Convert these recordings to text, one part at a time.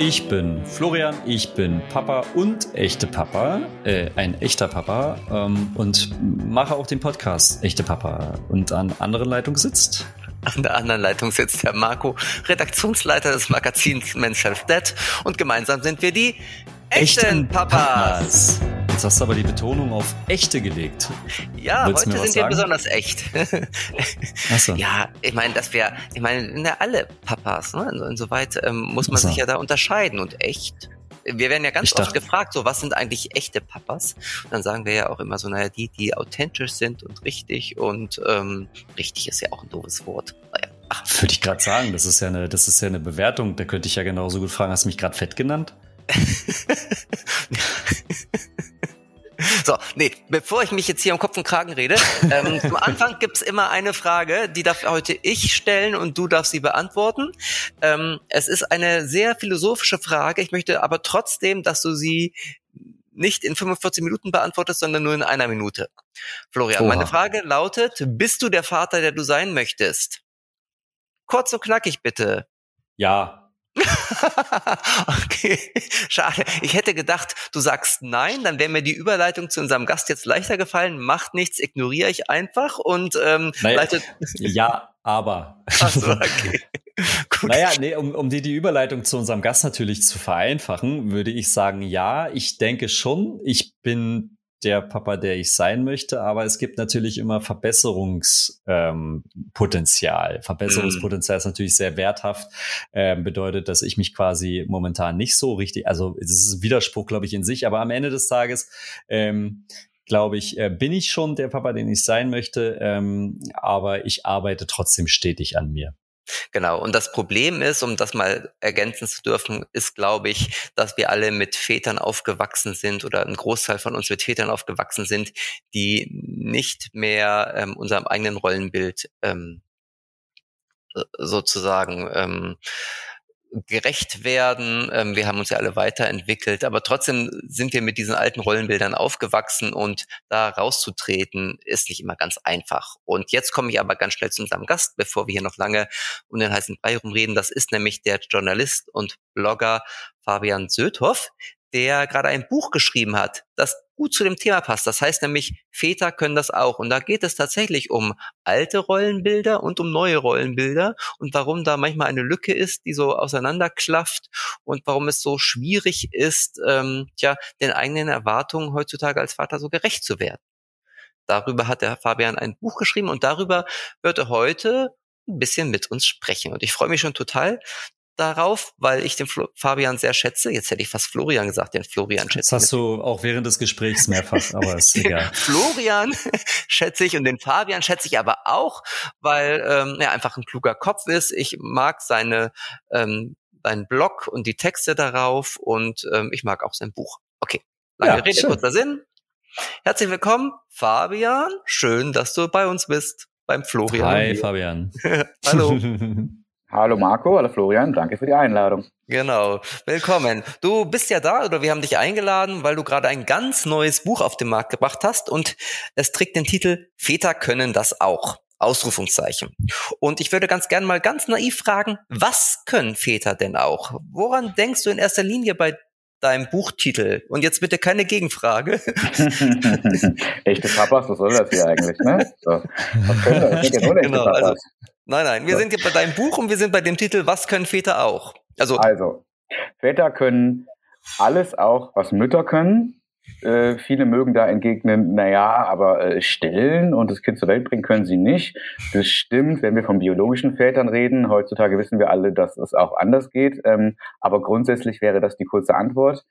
Ich bin Florian, ich bin Papa und echte Papa, äh, ein echter Papa ähm, und mache auch den Podcast Echte Papa. Und an anderen Leitung sitzt an der anderen Leitung sitzt Herr Marco, Redaktionsleiter des Magazins Men's Health Dead und gemeinsam sind wir die echten, echten Papas. Papas. Jetzt hast du aber die Betonung auf echte gelegt. Ja, Willst heute sind wir besonders echt. So. Ja, ich meine, dass wir, ich meine, ja alle Papas, ne? Insoweit ähm, muss man so. sich ja da unterscheiden und echt. Wir werden ja ganz ich oft dachte, gefragt, so was sind eigentlich echte Papas? Und dann sagen wir ja auch immer so, naja, die, die authentisch sind und richtig und ähm, richtig ist ja auch ein doofes Wort. Naja. Ach. Würde ich gerade sagen, das ist ja eine, das ist ja eine Bewertung. Da könnte ich ja genauso gut fragen, hast du mich gerade fett genannt? So, nee, bevor ich mich jetzt hier um Kopf und Kragen rede, ähm, zum Anfang gibt's immer eine Frage, die darf heute ich stellen und du darfst sie beantworten. Ähm, es ist eine sehr philosophische Frage. Ich möchte aber trotzdem, dass du sie nicht in 45 Minuten beantwortest, sondern nur in einer Minute. Florian, Oha. meine Frage lautet, bist du der Vater, der du sein möchtest? Kurz und knackig bitte. Ja. okay, schade. Ich hätte gedacht, du sagst nein, dann wäre mir die Überleitung zu unserem Gast jetzt leichter gefallen. Macht nichts, ignoriere ich einfach und ähm, naja, leitet. Ja, aber. Ach so, okay. naja, nee, um, um die, die Überleitung zu unserem Gast natürlich zu vereinfachen, würde ich sagen, ja, ich denke schon. Ich bin der Papa, der ich sein möchte, aber es gibt natürlich immer Verbesserungspotenzial. Ähm, Verbesserungspotenzial ist natürlich sehr werthaft, ähm, bedeutet, dass ich mich quasi momentan nicht so richtig, also es ist ein Widerspruch, glaube ich, in sich, aber am Ende des Tages ähm, glaube ich, äh, bin ich schon der Papa, den ich sein möchte, ähm, aber ich arbeite trotzdem stetig an mir. Genau. Und das Problem ist, um das mal ergänzen zu dürfen, ist, glaube ich, dass wir alle mit Vätern aufgewachsen sind oder ein Großteil von uns mit Vätern aufgewachsen sind, die nicht mehr ähm, unserem eigenen Rollenbild ähm, sozusagen ähm, gerecht werden. Ähm, wir haben uns ja alle weiterentwickelt, aber trotzdem sind wir mit diesen alten Rollenbildern aufgewachsen und da rauszutreten ist nicht immer ganz einfach. Und jetzt komme ich aber ganz schnell zu unserem Gast, bevor wir hier noch lange um den heißen Brei rumreden. Das ist nämlich der Journalist und Blogger Fabian Söthoff, der gerade ein Buch geschrieben hat, das gut zu dem Thema passt. Das heißt nämlich, Väter können das auch. Und da geht es tatsächlich um alte Rollenbilder und um neue Rollenbilder und warum da manchmal eine Lücke ist, die so auseinanderklafft und warum es so schwierig ist, ähm, tja, den eigenen Erwartungen heutzutage als Vater so gerecht zu werden. Darüber hat der Fabian ein Buch geschrieben und darüber wird er heute ein bisschen mit uns sprechen. Und ich freue mich schon total, darauf, weil ich den Flo Fabian sehr schätze. Jetzt hätte ich fast Florian gesagt, den Florian schätze. Das hast du auch während des Gesprächs mehrfach, aber ist egal. Florian schätze ich und den Fabian schätze ich aber auch, weil ähm, er einfach ein kluger Kopf ist. Ich mag seine ähm, seinen Blog und die Texte darauf und ähm, ich mag auch sein Buch. Okay, lange ja, Rede, schön. kurzer Sinn. Herzlich willkommen, Fabian. Schön, dass du bei uns bist, beim Florian. Hi, Fabian. Hallo. Hallo Marco, hallo Florian, danke für die Einladung. Genau, willkommen. Du bist ja da oder wir haben dich eingeladen, weil du gerade ein ganz neues Buch auf den Markt gebracht hast und es trägt den Titel Väter können das auch. Ausrufungszeichen. Und ich würde ganz gern mal ganz naiv fragen, was können Väter denn auch? Woran denkst du in erster Linie bei deinem Buchtitel? Und jetzt bitte keine Gegenfrage. echte Papas, was soll das hier eigentlich, ne? So. Was können wir? Ich denke, genau, also, Nein, nein, wir so. sind hier bei deinem Buch und wir sind bei dem Titel Was können Väter auch? Also, also Väter können alles auch, was Mütter können. Äh, viele mögen da entgegnen, naja, aber äh, stillen und das Kind zur Welt bringen können sie nicht. Das stimmt, wenn wir von biologischen Vätern reden. Heutzutage wissen wir alle, dass es auch anders geht. Ähm, aber grundsätzlich wäre das die kurze Antwort.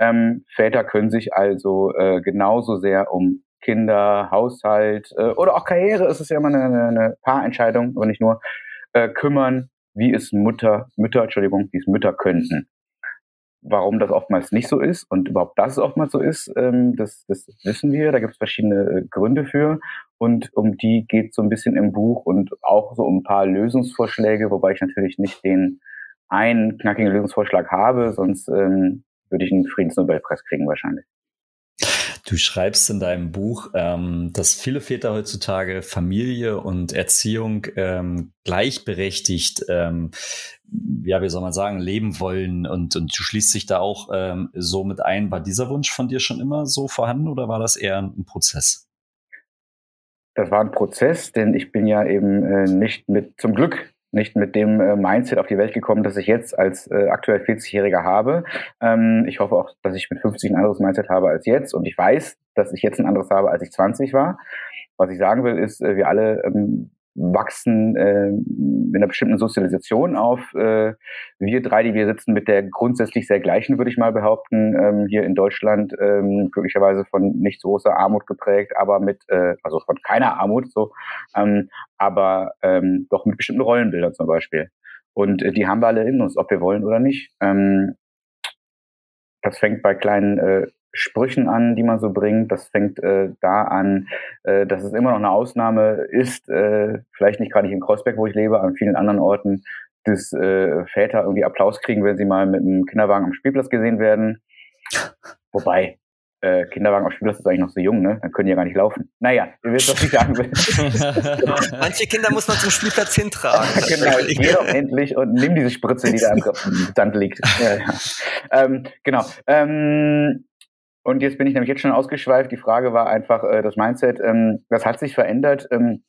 Ähm, Väter können sich also äh, genauso sehr um Kinder, Haushalt äh, oder auch Karriere ist es ja immer eine, eine Paarentscheidung, aber nicht nur, äh, kümmern, wie es Mutter, Mütter, Entschuldigung, wie es Mütter könnten. Warum das oftmals nicht so ist und überhaupt, dass es oftmals so ist, ähm, das, das wissen wir. Da gibt es verschiedene äh, Gründe für und um die geht so ein bisschen im Buch und auch so um ein paar Lösungsvorschläge, wobei ich natürlich nicht den einen knackigen Lösungsvorschlag habe, sonst ähm, würde ich einen Friedensnobelpreis kriegen wahrscheinlich. Du schreibst in deinem Buch, ähm, dass viele Väter heutzutage Familie und Erziehung ähm, gleichberechtigt, ähm, ja, wie soll man sagen, leben wollen und, und du schließt dich da auch ähm, so mit ein. War dieser Wunsch von dir schon immer so vorhanden oder war das eher ein Prozess? Das war ein Prozess, denn ich bin ja eben äh, nicht mit, zum Glück nicht mit dem äh, Mindset auf die Welt gekommen, das ich jetzt als äh, aktuell 40-Jähriger habe. Ähm, ich hoffe auch, dass ich mit 50 ein anderes Mindset habe als jetzt und ich weiß, dass ich jetzt ein anderes habe, als ich 20 war. Was ich sagen will, ist, äh, wir alle ähm, wachsen äh, in einer bestimmten Sozialisation auf. Äh, wir drei, die wir sitzen, mit der grundsätzlich sehr gleichen, würde ich mal behaupten, ähm, hier in Deutschland, ähm, glücklicherweise von nicht so großer Armut geprägt, aber mit, äh, also von keiner Armut so, ähm, aber ähm, doch mit bestimmten Rollenbildern zum Beispiel. Und äh, die haben wir alle in uns, ob wir wollen oder nicht. Ähm, das fängt bei kleinen äh, Sprüchen an, die man so bringt. Das fängt äh, da an, äh, dass es immer noch eine Ausnahme ist, äh, vielleicht nicht gerade nicht in Kreuzberg, wo ich lebe, an vielen anderen Orten, dass äh, Väter irgendwie Applaus kriegen, wenn sie mal mit einem Kinderwagen am Spielplatz gesehen werden. Wobei, äh, Kinderwagen am Spielplatz ist eigentlich noch so jung, ne? Dann können die ja gar nicht laufen. Naja, ihr wisst, was ich sagen will. Manche Kinder muss man zum Spielplatz hintragen. genau, geh doch endlich und nimm diese Spritze, die da am Stand liegt. Ja, ja. Ähm, genau. Ähm, und jetzt bin ich nämlich jetzt schon ausgeschweift. Die Frage war einfach äh, das Mindset. Ähm, das hat sich verändert ähm,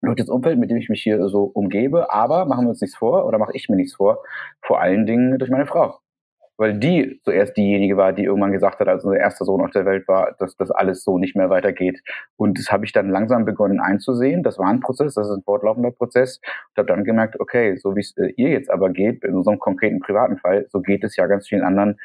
durch das Umfeld, mit dem ich mich hier so umgebe. Aber machen wir uns nichts vor oder mache ich mir nichts vor. Vor allen Dingen durch meine Frau. Weil die zuerst diejenige war, die irgendwann gesagt hat, als unser erster Sohn auf der Welt war, dass das alles so nicht mehr weitergeht. Und das habe ich dann langsam begonnen einzusehen. Das war ein Prozess, das ist ein fortlaufender Prozess. Und habe dann gemerkt, okay, so wie es äh, ihr jetzt aber geht, in unserem konkreten privaten Fall, so geht es ja ganz vielen anderen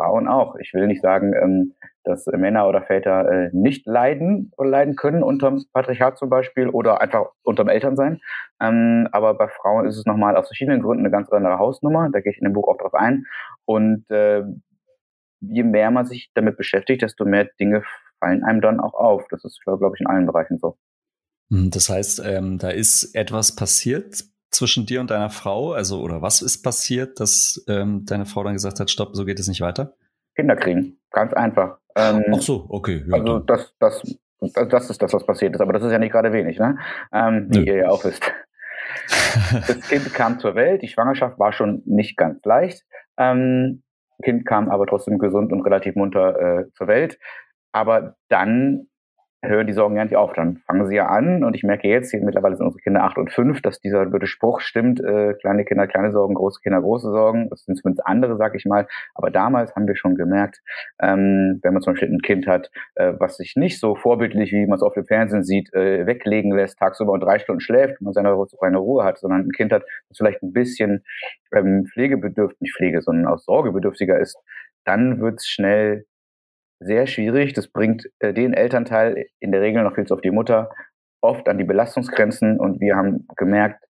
Frauen auch. Ich will nicht sagen, ähm, dass Männer oder Väter äh, nicht leiden oder leiden können unterm Patriarchat zum Beispiel oder einfach unterm Elternsein. Ähm, aber bei Frauen ist es nochmal aus verschiedenen Gründen eine ganz andere Hausnummer. Da gehe ich in dem Buch auch drauf ein. Und äh, je mehr man sich damit beschäftigt, desto mehr Dinge fallen einem dann auch auf. Das ist, glaube ich, in allen Bereichen so. Hm, das heißt, ähm, da ist etwas passiert zwischen dir und deiner Frau? Also, oder was ist passiert, dass ähm, deine Frau dann gesagt hat, stopp, so geht es nicht weiter? Kinder kriegen. Ganz einfach. Ähm, Ach so, okay. Ja, also das, das, das, das ist das, was passiert ist. Aber das ist ja nicht gerade wenig, ne? Ähm, wie ihr ja auch wisst. das Kind kam zur Welt. Die Schwangerschaft war schon nicht ganz leicht. Ähm, kind kam aber trotzdem gesund und relativ munter äh, zur Welt. Aber dann hören die Sorgen ja nicht auf. Dann fangen sie ja an und ich merke jetzt, hier mittlerweile sind unsere Kinder acht und fünf, dass dieser blöde Spruch stimmt, äh, kleine Kinder, kleine Sorgen, große Kinder, große Sorgen. Das sind zumindest andere, sag ich mal. Aber damals haben wir schon gemerkt, ähm, wenn man zum Beispiel ein Kind hat, äh, was sich nicht so vorbildlich, wie man es auf dem Fernsehen sieht, äh, weglegen lässt, tagsüber und drei Stunden schläft, man seine reine Ruhe hat, sondern ein Kind hat, das vielleicht ein bisschen ähm, pflegebedürftig, nicht Pflege, sondern auch sorgebedürftiger ist, dann wird es schnell sehr schwierig. Das bringt äh, den Elternteil in der Regel noch viel zu oft die Mutter oft an die Belastungsgrenzen und wir haben gemerkt,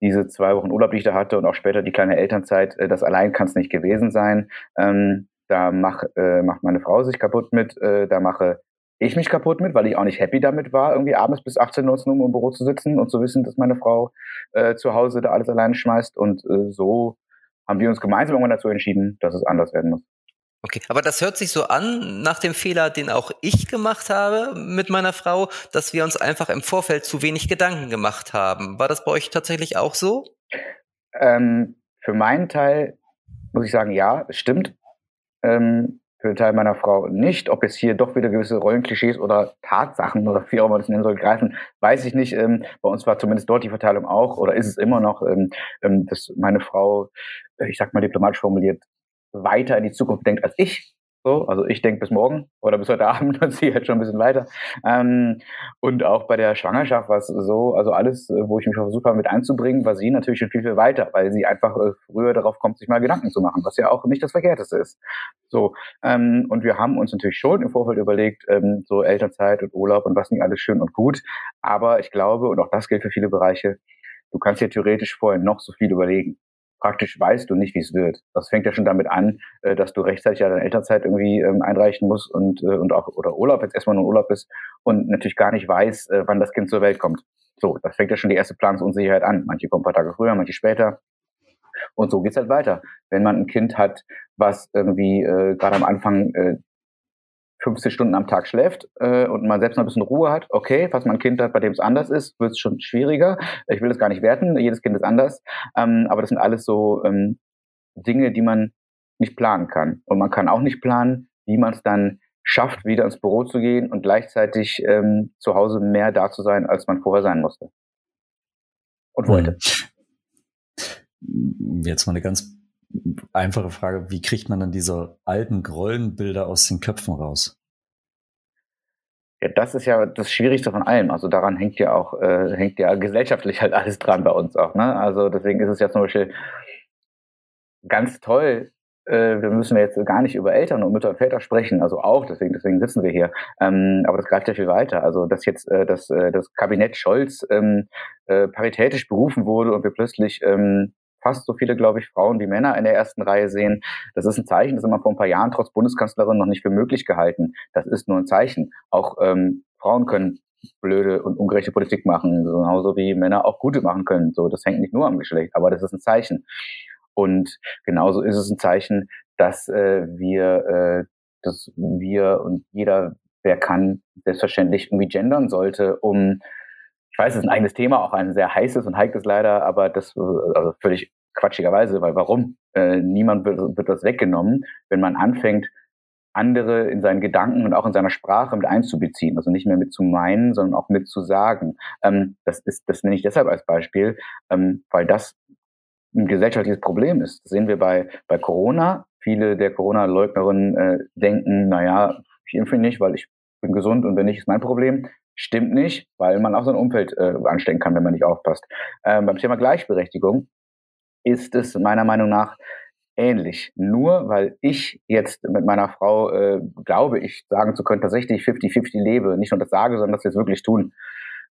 diese zwei Wochen Urlaub, die ich da hatte und auch später die kleine Elternzeit, äh, das allein kann es nicht gewesen sein. Ähm, da mach, äh, macht meine Frau sich kaputt mit, äh, da mache ich mich kaputt mit, weil ich auch nicht happy damit war, irgendwie abends bis 18, 19 Uhr im Büro zu sitzen und zu wissen, dass meine Frau äh, zu Hause da alles alleine schmeißt. Und äh, so haben wir uns gemeinsam irgendwann dazu entschieden, dass es anders werden muss. Okay, aber das hört sich so an nach dem Fehler, den auch ich gemacht habe mit meiner Frau, dass wir uns einfach im Vorfeld zu wenig Gedanken gemacht haben. War das bei euch tatsächlich auch so? Ähm, für meinen Teil muss ich sagen, ja, stimmt. Ähm, für den Teil meiner Frau nicht. Ob jetzt hier doch wieder gewisse Rollenklischees oder Tatsachen oder wie auch immer das nennen soll, greifen, weiß ich nicht. Ähm, bei uns war zumindest dort die Verteilung auch oder ist es immer noch, ähm, ähm dass meine Frau, ich sag mal diplomatisch formuliert, weiter in die Zukunft denkt als ich. So, also ich denke bis morgen oder bis heute Abend und sie halt schon ein bisschen weiter. Ähm, und auch bei der Schwangerschaft war es so, also alles, äh, wo ich mich versucht habe mit einzubringen, war sie natürlich schon viel, viel weiter, weil sie einfach äh, früher darauf kommt, sich mal Gedanken zu machen, was ja auch nicht das Verkehrteste ist. So, ähm, und wir haben uns natürlich schon im Vorfeld überlegt, ähm, so Elternzeit und Urlaub und was nicht alles schön und gut. Aber ich glaube, und auch das gilt für viele Bereiche, du kannst dir theoretisch vorher noch so viel überlegen praktisch weißt du nicht, wie es wird. Das fängt ja schon damit an, äh, dass du rechtzeitig ja deine Elternzeit irgendwie ähm, einreichen musst und, äh, und auch oder Urlaub jetzt erstmal nur Urlaub ist und natürlich gar nicht weiß, äh, wann das Kind zur Welt kommt. So, das fängt ja schon die erste Planungsunsicherheit an. Manche kommen ein paar Tage früher, manche später. Und so geht's halt weiter. Wenn man ein Kind hat, was irgendwie äh, gerade am Anfang äh, 15 Stunden am Tag schläft äh, und man selbst noch ein bisschen Ruhe hat, okay, falls man ein Kind hat, bei dem es anders ist, wird es schon schwieriger. Ich will das gar nicht werten, jedes Kind ist anders, ähm, aber das sind alles so ähm, Dinge, die man nicht planen kann. Und man kann auch nicht planen, wie man es dann schafft, wieder ins Büro zu gehen und gleichzeitig ähm, zu Hause mehr da zu sein, als man vorher sein musste. Und wollte. Hm. Jetzt mal eine ganz einfache Frage, wie kriegt man dann diese alten Rollenbilder aus den Köpfen raus? Ja, das ist ja das Schwierigste von allem. Also daran hängt ja auch, äh, hängt ja gesellschaftlich halt alles dran bei uns auch. Ne? Also deswegen ist es ja zum Beispiel ganz toll, äh, wir müssen jetzt gar nicht über Eltern und Mütter und Väter sprechen, also auch, deswegen, deswegen sitzen wir hier. Ähm, aber das greift ja viel weiter. Also, dass jetzt äh, das, äh, das Kabinett Scholz ähm, äh, paritätisch berufen wurde und wir plötzlich ähm, fast so viele, glaube ich, Frauen wie Männer in der ersten Reihe sehen. Das ist ein Zeichen, das haben wir vor ein paar Jahren trotz Bundeskanzlerin noch nicht für möglich gehalten. Das ist nur ein Zeichen. Auch ähm, Frauen können blöde und ungerechte Politik machen, genauso wie Männer auch gute machen können. So, das hängt nicht nur am Geschlecht, aber das ist ein Zeichen. Und genauso ist es ein Zeichen, dass äh, wir, äh, dass wir und jeder, wer kann, selbstverständlich irgendwie gendern sollte, um weiß, es ist ein eigenes Thema, auch ein sehr heißes und heikles leider, aber das also völlig quatschigerweise, weil warum? Äh, niemand wird, wird das weggenommen, wenn man anfängt, andere in seinen Gedanken und auch in seiner Sprache mit einzubeziehen, also nicht mehr mit zu meinen, sondern auch mit zu sagen. Ähm, das ist, das nenne ich deshalb als Beispiel, ähm, weil das ein gesellschaftliches Problem ist. Das sehen wir bei, bei Corona. Viele der Corona-Leugnerinnen äh, denken, naja, ich impfe nicht, weil ich bin gesund und wenn nicht, ist mein Problem. Stimmt nicht, weil man auch sein Umfeld äh, anstecken kann, wenn man nicht aufpasst. Ähm, beim Thema Gleichberechtigung ist es meiner Meinung nach ähnlich. Nur weil ich jetzt mit meiner Frau äh, glaube, ich sagen zu können, tatsächlich 50-50 lebe, nicht nur das sage, sondern wir es wirklich tun.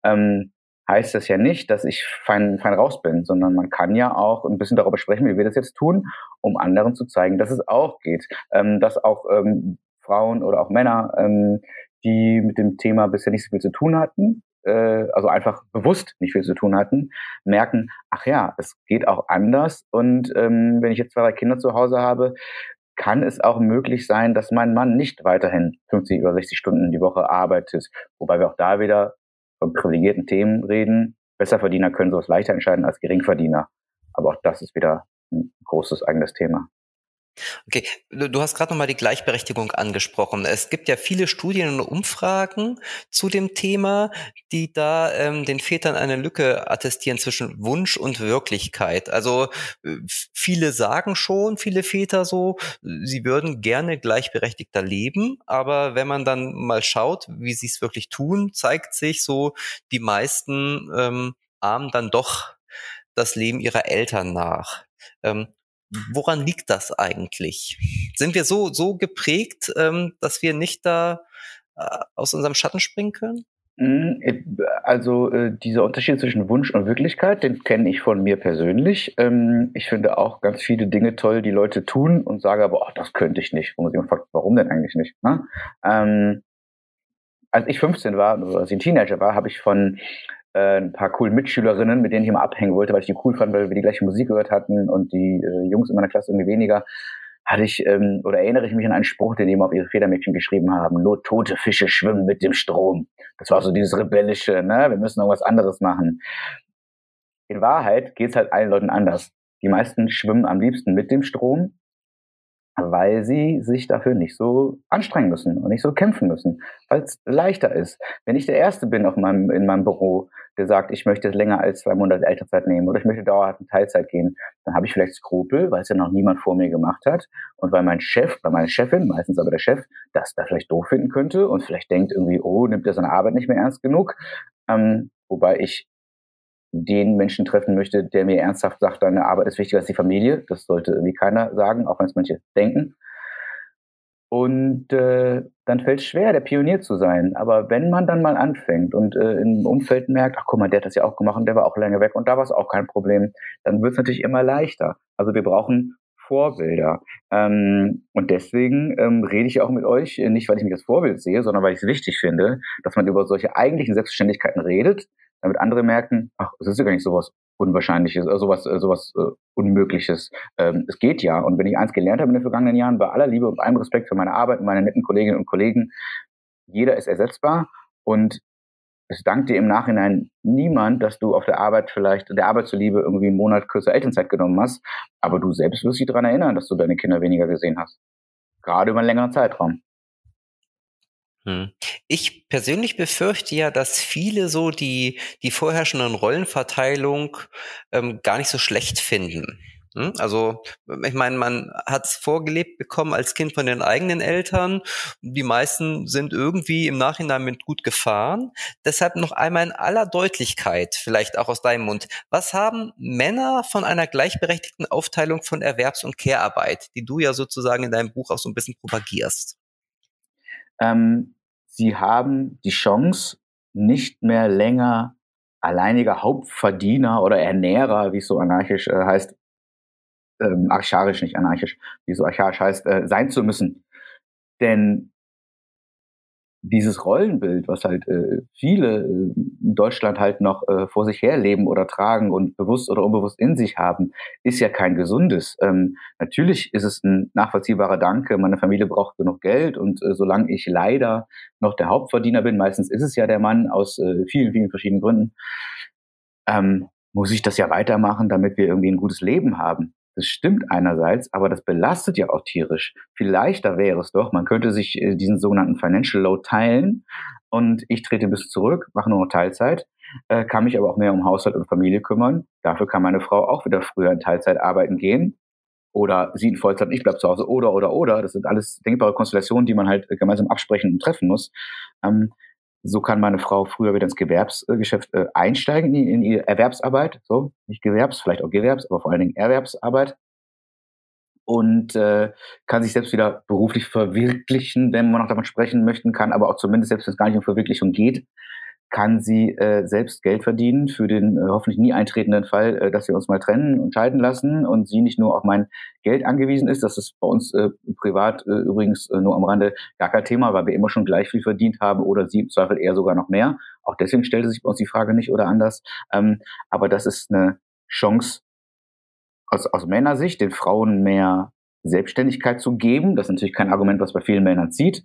Ähm, heißt das ja nicht, dass ich fein, fein raus bin, sondern man kann ja auch ein bisschen darüber sprechen, wie wir das jetzt tun, um anderen zu zeigen, dass es auch geht. Ähm, dass auch ähm, Frauen oder auch Männer, ähm, die mit dem Thema bisher nicht so viel zu tun hatten, äh, also einfach bewusst nicht viel zu tun hatten, merken, ach ja, es geht auch anders. Und ähm, wenn ich jetzt zwei, drei Kinder zu Hause habe, kann es auch möglich sein, dass mein Mann nicht weiterhin 50 oder 60 Stunden die Woche arbeitet. Wobei wir auch da wieder von privilegierten Themen reden. Besserverdiener können sowas leichter entscheiden als Geringverdiener. Aber auch das ist wieder ein großes eigenes Thema. Okay, du, hast gerade nochmal die Gleichberechtigung angesprochen. Es gibt ja viele Studien und Umfragen zu dem Thema, die da ähm, den Vätern eine Lücke attestieren zwischen Wunsch und Wirklichkeit. Also äh, viele sagen schon, viele Väter so, sie würden gerne gleichberechtigter leben, aber wenn man dann mal schaut, wie sie es wirklich tun, zeigt sich so, die meisten ähm, ahmen dann doch das Leben ihrer Eltern nach. Ähm, woran liegt das eigentlich? Sind wir so, so geprägt, ähm, dass wir nicht da äh, aus unserem Schatten springen können? Mhm, äh, also äh, dieser Unterschied zwischen Wunsch und Wirklichkeit, den kenne ich von mir persönlich. Ähm, ich finde auch ganz viele Dinge toll, die Leute tun und sage aber, ach, das könnte ich nicht. Wo man sich fragt, warum denn eigentlich nicht? Ne? Ähm, als ich 15 war, also als ich ein Teenager war, habe ich von äh, ein paar coolen Mitschülerinnen, mit denen ich immer abhängen wollte, weil ich die cool fand, weil wir die gleiche Musik gehört hatten und die äh, Jungs in meiner Klasse irgendwie weniger, hatte ich ähm, oder erinnere ich mich an einen Spruch, den die immer auf ihre Federmädchen geschrieben haben: Nur tote Fische schwimmen mit dem Strom. Das war so dieses rebellische, ne? Wir müssen irgendwas anderes machen. In Wahrheit geht es halt allen Leuten anders. Die meisten schwimmen am liebsten mit dem Strom weil sie sich dafür nicht so anstrengen müssen und nicht so kämpfen müssen, weil es leichter ist. Wenn ich der Erste bin auf meinem, in meinem Büro, der sagt, ich möchte länger als zwei Monate Elternzeit nehmen oder ich möchte dauerhaft in Teilzeit gehen, dann habe ich vielleicht Skrupel, weil es ja noch niemand vor mir gemacht hat und weil mein Chef oder meine Chefin, meistens aber der Chef, das da vielleicht doof finden könnte und vielleicht denkt irgendwie, oh, nimmt er seine Arbeit nicht mehr ernst genug. Ähm, wobei ich den Menschen treffen möchte, der mir ernsthaft sagt, deine Arbeit ist wichtiger als die Familie. Das sollte irgendwie keiner sagen, auch wenn es manche denken. Und äh, dann fällt es schwer, der Pionier zu sein. Aber wenn man dann mal anfängt und äh, im Umfeld merkt, ach guck mal, der hat das ja auch gemacht und der war auch länger weg und da war es auch kein Problem, dann wird es natürlich immer leichter. Also wir brauchen Vorbilder. Ähm, und deswegen ähm, rede ich auch mit euch, nicht weil ich mich als Vorbild sehe, sondern weil ich es wichtig finde, dass man über solche eigentlichen Selbstverständlichkeiten redet, damit andere merken, ach, es ist ja gar nicht sowas Unwahrscheinliches, äh, sowas, äh, sowas äh, Unmögliches. Ähm, es geht ja. Und wenn ich eins gelernt habe in den vergangenen Jahren, bei aller Liebe und allem Respekt für meine Arbeit und meine netten Kolleginnen und Kollegen, jeder ist ersetzbar und es dankt dir im Nachhinein niemand, dass du auf der Arbeit vielleicht der Arbeit zuliebe irgendwie einen Monat kürzer Elternzeit genommen hast, aber du selbst wirst dich daran erinnern, dass du deine Kinder weniger gesehen hast. Gerade über einen längeren Zeitraum. Hm. Ich persönlich befürchte ja, dass viele so die, die vorherrschenden Rollenverteilung ähm, gar nicht so schlecht finden. Hm? Also, ich meine, man hat es vorgelebt bekommen als Kind von den eigenen Eltern. Die meisten sind irgendwie im Nachhinein mit gut gefahren. Deshalb noch einmal in aller Deutlichkeit, vielleicht auch aus deinem Mund. Was haben Männer von einer gleichberechtigten Aufteilung von Erwerbs- und Care-Arbeit, die du ja sozusagen in deinem Buch auch so ein bisschen propagierst? Ähm, sie haben die Chance, nicht mehr länger alleiniger Hauptverdiener oder Ernährer, wie es so anarchisch äh, heißt, ähm, archaisch, nicht anarchisch, wie so archaisch heißt, äh, sein zu müssen. Denn dieses Rollenbild, was halt äh, viele äh, in Deutschland halt noch äh, vor sich herleben oder tragen und bewusst oder unbewusst in sich haben, ist ja kein gesundes. Ähm, natürlich ist es ein nachvollziehbarer Danke, meine Familie braucht genug Geld und äh, solange ich leider noch der Hauptverdiener bin, meistens ist es ja der Mann aus äh, vielen, vielen verschiedenen Gründen, ähm, muss ich das ja weitermachen, damit wir irgendwie ein gutes Leben haben. Das stimmt einerseits, aber das belastet ja auch tierisch. Viel leichter wäre es doch, man könnte sich äh, diesen sogenannten Financial Load teilen und ich trete bis zurück, mache nur noch Teilzeit, äh, kann mich aber auch mehr um Haushalt und Familie kümmern. Dafür kann meine Frau auch wieder früher in Teilzeit arbeiten gehen oder sie in Vollzeit, ich bleib zu Hause oder oder oder. Das sind alles denkbare Konstellationen, die man halt gemeinsam absprechen und treffen muss. Ähm, so kann meine Frau früher wieder ins Gewerbsgeschäft äh, einsteigen, in, in ihre Erwerbsarbeit. So, nicht Gewerbs, vielleicht auch Gewerbs, aber vor allen Dingen Erwerbsarbeit. Und äh, kann sich selbst wieder beruflich verwirklichen, wenn man noch davon sprechen möchten kann, aber auch zumindest selbst wenn es gar nicht um Verwirklichung geht, kann sie äh, selbst Geld verdienen für den äh, hoffentlich nie eintretenden Fall, äh, dass wir uns mal trennen und scheiden lassen und sie nicht nur auf mein Geld angewiesen ist. Das ist bei uns äh, privat äh, übrigens äh, nur am Rande gar kein Thema, weil wir immer schon gleich viel verdient haben oder sie im Zweifel eher sogar noch mehr. Auch deswegen stellte sich bei uns die Frage nicht oder anders. Ähm, aber das ist eine Chance aus, aus Männersicht, den Frauen mehr Selbstständigkeit zu geben. Das ist natürlich kein Argument, was bei vielen Männern zieht.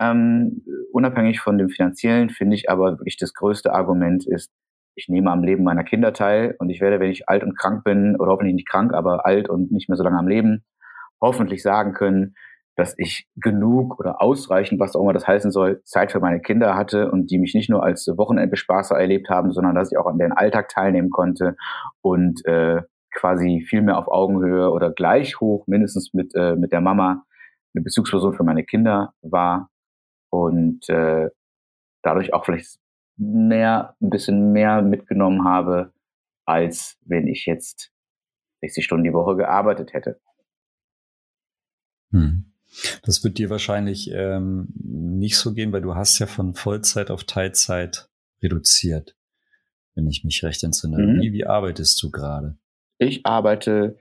Ähm, unabhängig von dem finanziellen finde ich aber wirklich das größte Argument ist, ich nehme am Leben meiner Kinder teil und ich werde, wenn ich alt und krank bin, oder hoffentlich nicht krank, aber alt und nicht mehr so lange am Leben, hoffentlich sagen können, dass ich genug oder ausreichend, was auch immer das heißen soll, Zeit für meine Kinder hatte und die mich nicht nur als Wochenendbespaßer erlebt haben, sondern dass ich auch an deren Alltag teilnehmen konnte und äh, quasi viel mehr auf Augenhöhe oder gleich hoch, mindestens mit, äh, mit der Mama, eine Bezugsperson für meine Kinder war und äh, dadurch auch vielleicht mehr, ein bisschen mehr mitgenommen habe, als wenn ich jetzt 60 Stunden die Woche gearbeitet hätte. Hm. Das wird dir wahrscheinlich ähm, nicht so gehen, weil du hast ja von Vollzeit auf Teilzeit reduziert, wenn ich mich recht entsinne. Mhm. Wie, wie arbeitest du gerade? Ich arbeite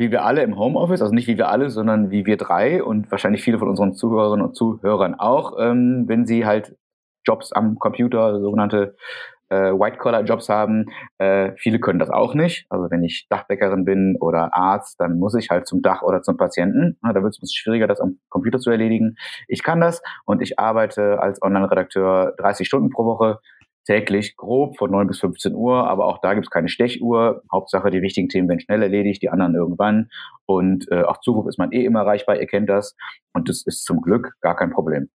wie wir alle im Homeoffice, also nicht wie wir alle, sondern wie wir drei und wahrscheinlich viele von unseren Zuhörerinnen und Zuhörern auch, ähm, wenn sie halt Jobs am Computer, sogenannte äh, White-Collar-Jobs haben. Äh, viele können das auch nicht. Also wenn ich Dachbäckerin bin oder Arzt, dann muss ich halt zum Dach oder zum Patienten. Na, da wird es schwieriger, das am Computer zu erledigen. Ich kann das und ich arbeite als Online-Redakteur 30 Stunden pro Woche täglich grob von 9 bis 15 Uhr, aber auch da gibt es keine Stechuhr. Hauptsache, die wichtigen Themen werden schnell erledigt, die anderen irgendwann. Und äh, auch Zuruf ist man eh immer erreichbar, ihr kennt das. Und das ist zum Glück gar kein Problem.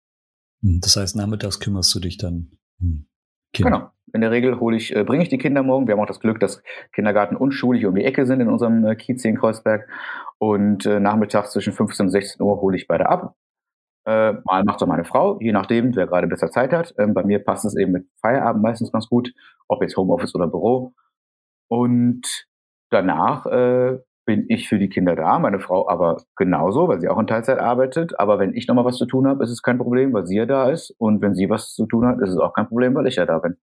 Hm, das heißt, nachmittags kümmerst du dich dann um Kinder. Genau. In der Regel hole ich, äh, bringe ich die Kinder morgen. Wir haben auch das Glück, dass Kindergarten und Schule hier um die Ecke sind in unserem äh, Kiez hier in Kreuzberg. Und äh, nachmittags zwischen 15 und 16 Uhr hole ich beide ab. Äh, mal macht es auch meine Frau, je nachdem, wer gerade besser Zeit hat. Ähm, bei mir passt es eben mit Feierabend meistens ganz gut, ob jetzt Homeoffice oder Büro. Und danach äh, bin ich für die Kinder da, meine Frau aber genauso, weil sie auch in Teilzeit arbeitet. Aber wenn ich nochmal was zu tun habe, ist es kein Problem, weil sie ja da ist. Und wenn sie was zu tun hat, ist es auch kein Problem, weil ich ja da bin.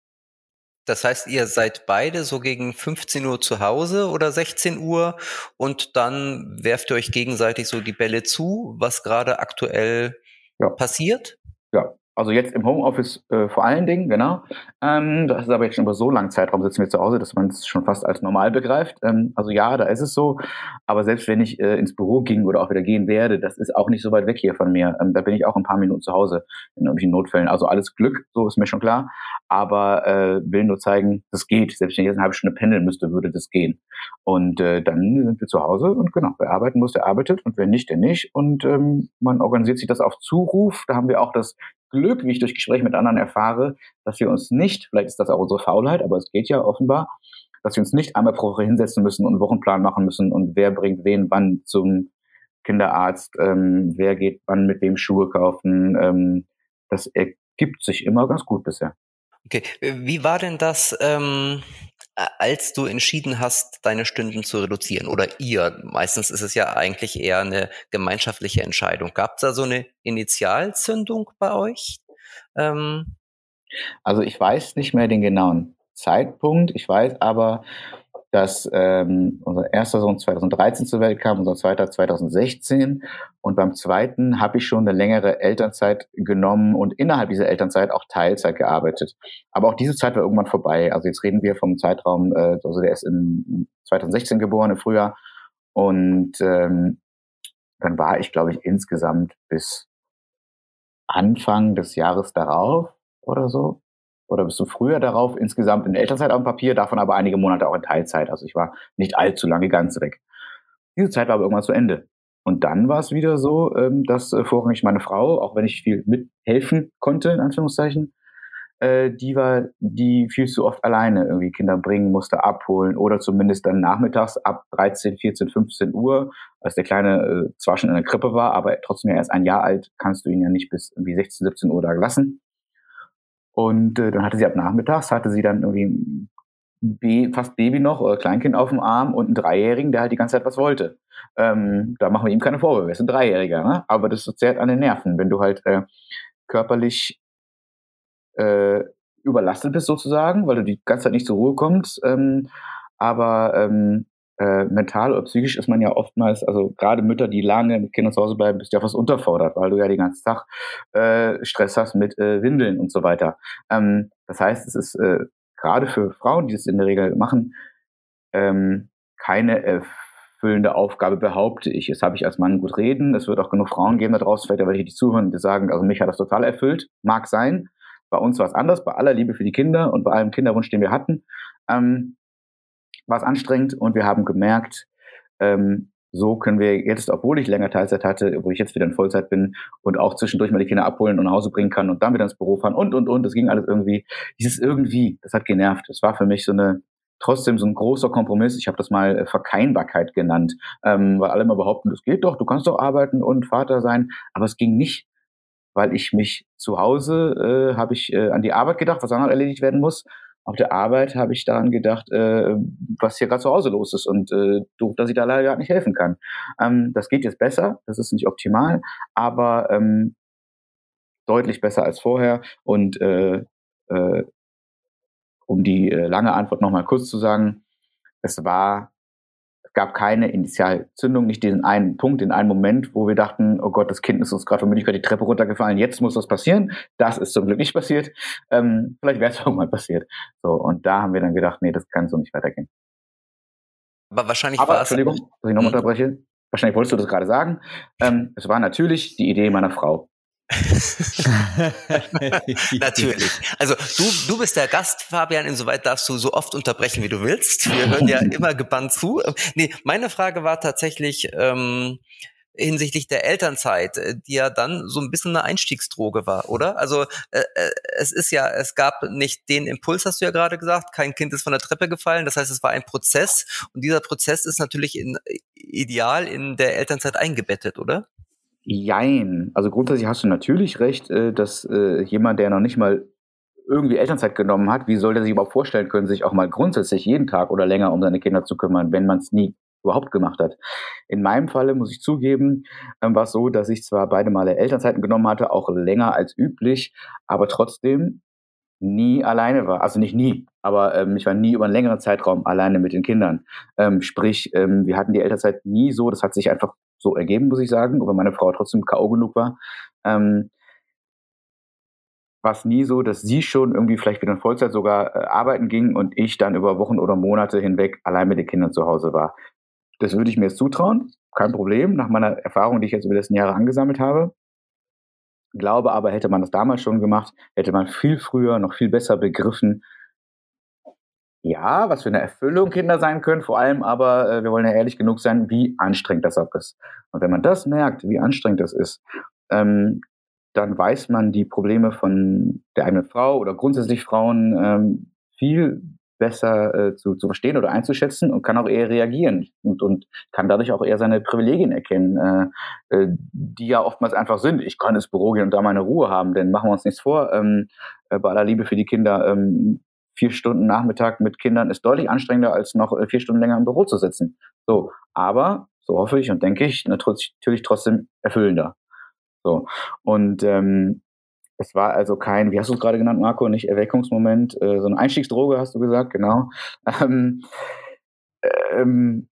Das heißt, ihr seid beide so gegen 15 Uhr zu Hause oder 16 Uhr und dann werft ihr euch gegenseitig so die Bälle zu, was gerade aktuell ja. passiert? Ja, Also jetzt im Homeoffice äh, vor allen Dingen, genau. Ähm, das ist aber jetzt schon über so langen Zeitraum sitzen wir zu Hause, dass man es schon fast als normal begreift. Ähm, also ja, da ist es so. Aber selbst wenn ich äh, ins Büro ging oder auch wieder gehen werde, das ist auch nicht so weit weg hier von mir. Ähm, da bin ich auch ein paar Minuten zu Hause in irgendwelchen Notfällen. Also alles Glück, so ist mir schon klar. Aber äh, will nur zeigen, das geht. Selbst wenn ich jetzt eine halbe Stunde pendeln müsste, würde das gehen. Und äh, dann sind wir zu Hause und genau, wer arbeiten muss, der arbeitet und wer nicht, der nicht. Und ähm, man organisiert sich das auf Zuruf. Da haben wir auch das Glück, wie ich durch Gespräche mit anderen erfahre, dass wir uns nicht, vielleicht ist das auch unsere Faulheit, aber es geht ja offenbar, dass wir uns nicht einmal pro Woche hinsetzen müssen und einen Wochenplan machen müssen und wer bringt wen wann zum Kinderarzt, ähm, wer geht wann mit wem Schuhe kaufen. Ähm, das ergibt sich immer ganz gut bisher. Okay, wie war denn das? Ähm als du entschieden hast, deine Stunden zu reduzieren oder ihr, meistens ist es ja eigentlich eher eine gemeinschaftliche Entscheidung. Gab es da so eine Initialzündung bei euch? Ähm also ich weiß nicht mehr den genauen Zeitpunkt. Ich weiß aber, dass ähm, unser erster Sohn 2013 zur Welt kam, unser zweiter 2016. Und beim zweiten habe ich schon eine längere Elternzeit genommen und innerhalb dieser Elternzeit auch Teilzeit gearbeitet. Aber auch diese Zeit war irgendwann vorbei. Also jetzt reden wir vom Zeitraum, äh, also der ist im 2016 geboren, im Frühjahr. Und ähm, dann war ich, glaube ich, insgesamt bis Anfang des Jahres darauf oder so oder bist du früher darauf insgesamt in Elternzeit auf dem Papier, davon aber einige Monate auch in Teilzeit. Also ich war nicht allzu lange ganz weg. Diese Zeit war aber irgendwann zu Ende. Und dann war es wieder so, ähm, dass äh, vorrangig meine Frau, auch wenn ich viel mithelfen konnte, in Anführungszeichen, äh, die war, die viel zu oft alleine irgendwie Kinder bringen musste, abholen oder zumindest dann nachmittags ab 13, 14, 15 Uhr, als der Kleine äh, zwar schon in der Krippe war, aber trotzdem ja erst ein Jahr alt, kannst du ihn ja nicht bis irgendwie 16, 17 Uhr da lassen. Und äh, dann hatte sie ab nachmittags, hatte sie dann irgendwie ein B, fast Baby noch oder Kleinkind auf dem Arm und einen Dreijährigen, der halt die ganze Zeit was wollte. Ähm, da machen wir ihm keine Vorwürfe, er ist ein Dreijähriger, ne? aber das zehrt an den Nerven, wenn du halt äh, körperlich äh, überlastet bist sozusagen, weil du die ganze Zeit nicht zur Ruhe kommst, ähm, aber ähm, äh, mental oder psychisch ist man ja oftmals, also gerade Mütter, die lange mit Kindern zu Hause bleiben, bist ja fast unterfordert, weil du ja den ganzen Tag äh, Stress hast mit äh, Windeln und so weiter. Ähm, das heißt, es ist äh, gerade für Frauen, die das in der Regel machen, ähm, keine erfüllende Aufgabe, behaupte ich. Jetzt habe ich als Mann gut reden. Es wird auch genug Frauen geben da draußen, vielleicht welche, die zuhören, die sagen, also mich hat das total erfüllt. Mag sein. Bei uns war es anders, bei aller Liebe für die Kinder und bei allem Kinderwunsch, den wir hatten. Ähm, war es anstrengend und wir haben gemerkt, ähm, so können wir jetzt, obwohl ich länger Teilzeit hatte, wo ich jetzt wieder in Vollzeit bin und auch zwischendurch mal die Kinder abholen und nach Hause bringen kann und dann wieder ins Büro fahren und, und, und. Das ging alles irgendwie. Dieses irgendwie, das hat genervt. Das war für mich so eine, trotzdem so ein großer Kompromiss. Ich habe das mal äh, Verkeinbarkeit genannt, ähm, weil alle immer behaupten, das geht doch, du kannst doch arbeiten und Vater sein. Aber es ging nicht, weil ich mich zu Hause, äh, habe ich äh, an die Arbeit gedacht, was auch noch erledigt werden muss auf der Arbeit habe ich daran gedacht, äh, was hier gerade zu Hause los ist und äh, doof, dass ich da leider nicht helfen kann. Ähm, das geht jetzt besser, das ist nicht optimal, aber ähm, deutlich besser als vorher. Und äh, äh, um die äh, lange Antwort nochmal kurz zu sagen, es war gab keine Initialzündung, nicht diesen einen Punkt, den einen Moment, wo wir dachten, oh Gott, das Kind ist uns gerade von Müdigkeit die Treppe runtergefallen, jetzt muss was passieren. Das ist zum Glück nicht passiert. Ähm, vielleicht wäre es irgendwann passiert. So, und da haben wir dann gedacht, nee, das kann so nicht weitergehen. Aber wahrscheinlich Aber, war es. Entschuldigung, dass ich noch hm. unterbreche. Wahrscheinlich wolltest du das gerade sagen. Ähm, es war natürlich die Idee meiner Frau. Natürlich. Also du, du bist der Gast, Fabian, insoweit darfst du so oft unterbrechen, wie du willst. Wir hören ja immer gebannt zu. Nee, meine Frage war tatsächlich ähm, hinsichtlich der Elternzeit, äh, die ja dann so ein bisschen eine Einstiegsdroge war, oder? Also äh, äh, es ist ja, es gab nicht den Impuls, hast du ja gerade gesagt, kein Kind ist von der Treppe gefallen. Das heißt, es war ein Prozess und dieser Prozess ist natürlich in, ideal in der Elternzeit eingebettet, oder? Jein. Also grundsätzlich hast du natürlich recht, äh, dass äh, jemand, der noch nicht mal irgendwie Elternzeit genommen hat, wie soll der sich überhaupt vorstellen können, sich auch mal grundsätzlich jeden Tag oder länger um seine Kinder zu kümmern, wenn man es nie überhaupt gemacht hat. In meinem Falle muss ich zugeben, ähm, war es so, dass ich zwar beide Male Elternzeiten genommen hatte, auch länger als üblich, aber trotzdem nie alleine war. Also nicht nie, aber ähm, ich war nie über einen längeren Zeitraum alleine mit den Kindern. Ähm, sprich, ähm, wir hatten die Elternzeit nie so, das hat sich einfach so ergeben, muss ich sagen, aber meine Frau trotzdem K.O. genug war. Ähm, war es nie so, dass sie schon irgendwie vielleicht wieder in Vollzeit sogar äh, arbeiten ging und ich dann über Wochen oder Monate hinweg allein mit den Kindern zu Hause war. Das würde ich mir jetzt zutrauen, kein Problem, nach meiner Erfahrung, die ich jetzt über die letzten Jahre angesammelt habe. Glaube aber, hätte man das damals schon gemacht, hätte man viel früher noch viel besser begriffen, ja, was für eine Erfüllung Kinder sein können, vor allem aber, äh, wir wollen ja ehrlich genug sein, wie anstrengend das auch ist. Und wenn man das merkt, wie anstrengend das ist, ähm, dann weiß man die Probleme von der eigenen Frau oder grundsätzlich Frauen ähm, viel besser äh, zu, zu verstehen oder einzuschätzen und kann auch eher reagieren und, und kann dadurch auch eher seine Privilegien erkennen, äh, äh, die ja oftmals einfach sind. Ich kann ins Büro gehen und da meine Ruhe haben, denn machen wir uns nichts vor. Ähm, äh, bei aller Liebe für die Kinder, ähm, vier Stunden Nachmittag mit Kindern ist deutlich anstrengender, als noch äh, vier Stunden länger im Büro zu sitzen. So, aber, so hoffe ich und denke ich, natürlich trotzdem erfüllender. So. Und ähm, es war also kein, wie hast du es gerade genannt, Marco, nicht Erweckungsmoment, äh, so eine Einstiegsdroge, hast du gesagt, genau. Ähm, ähm,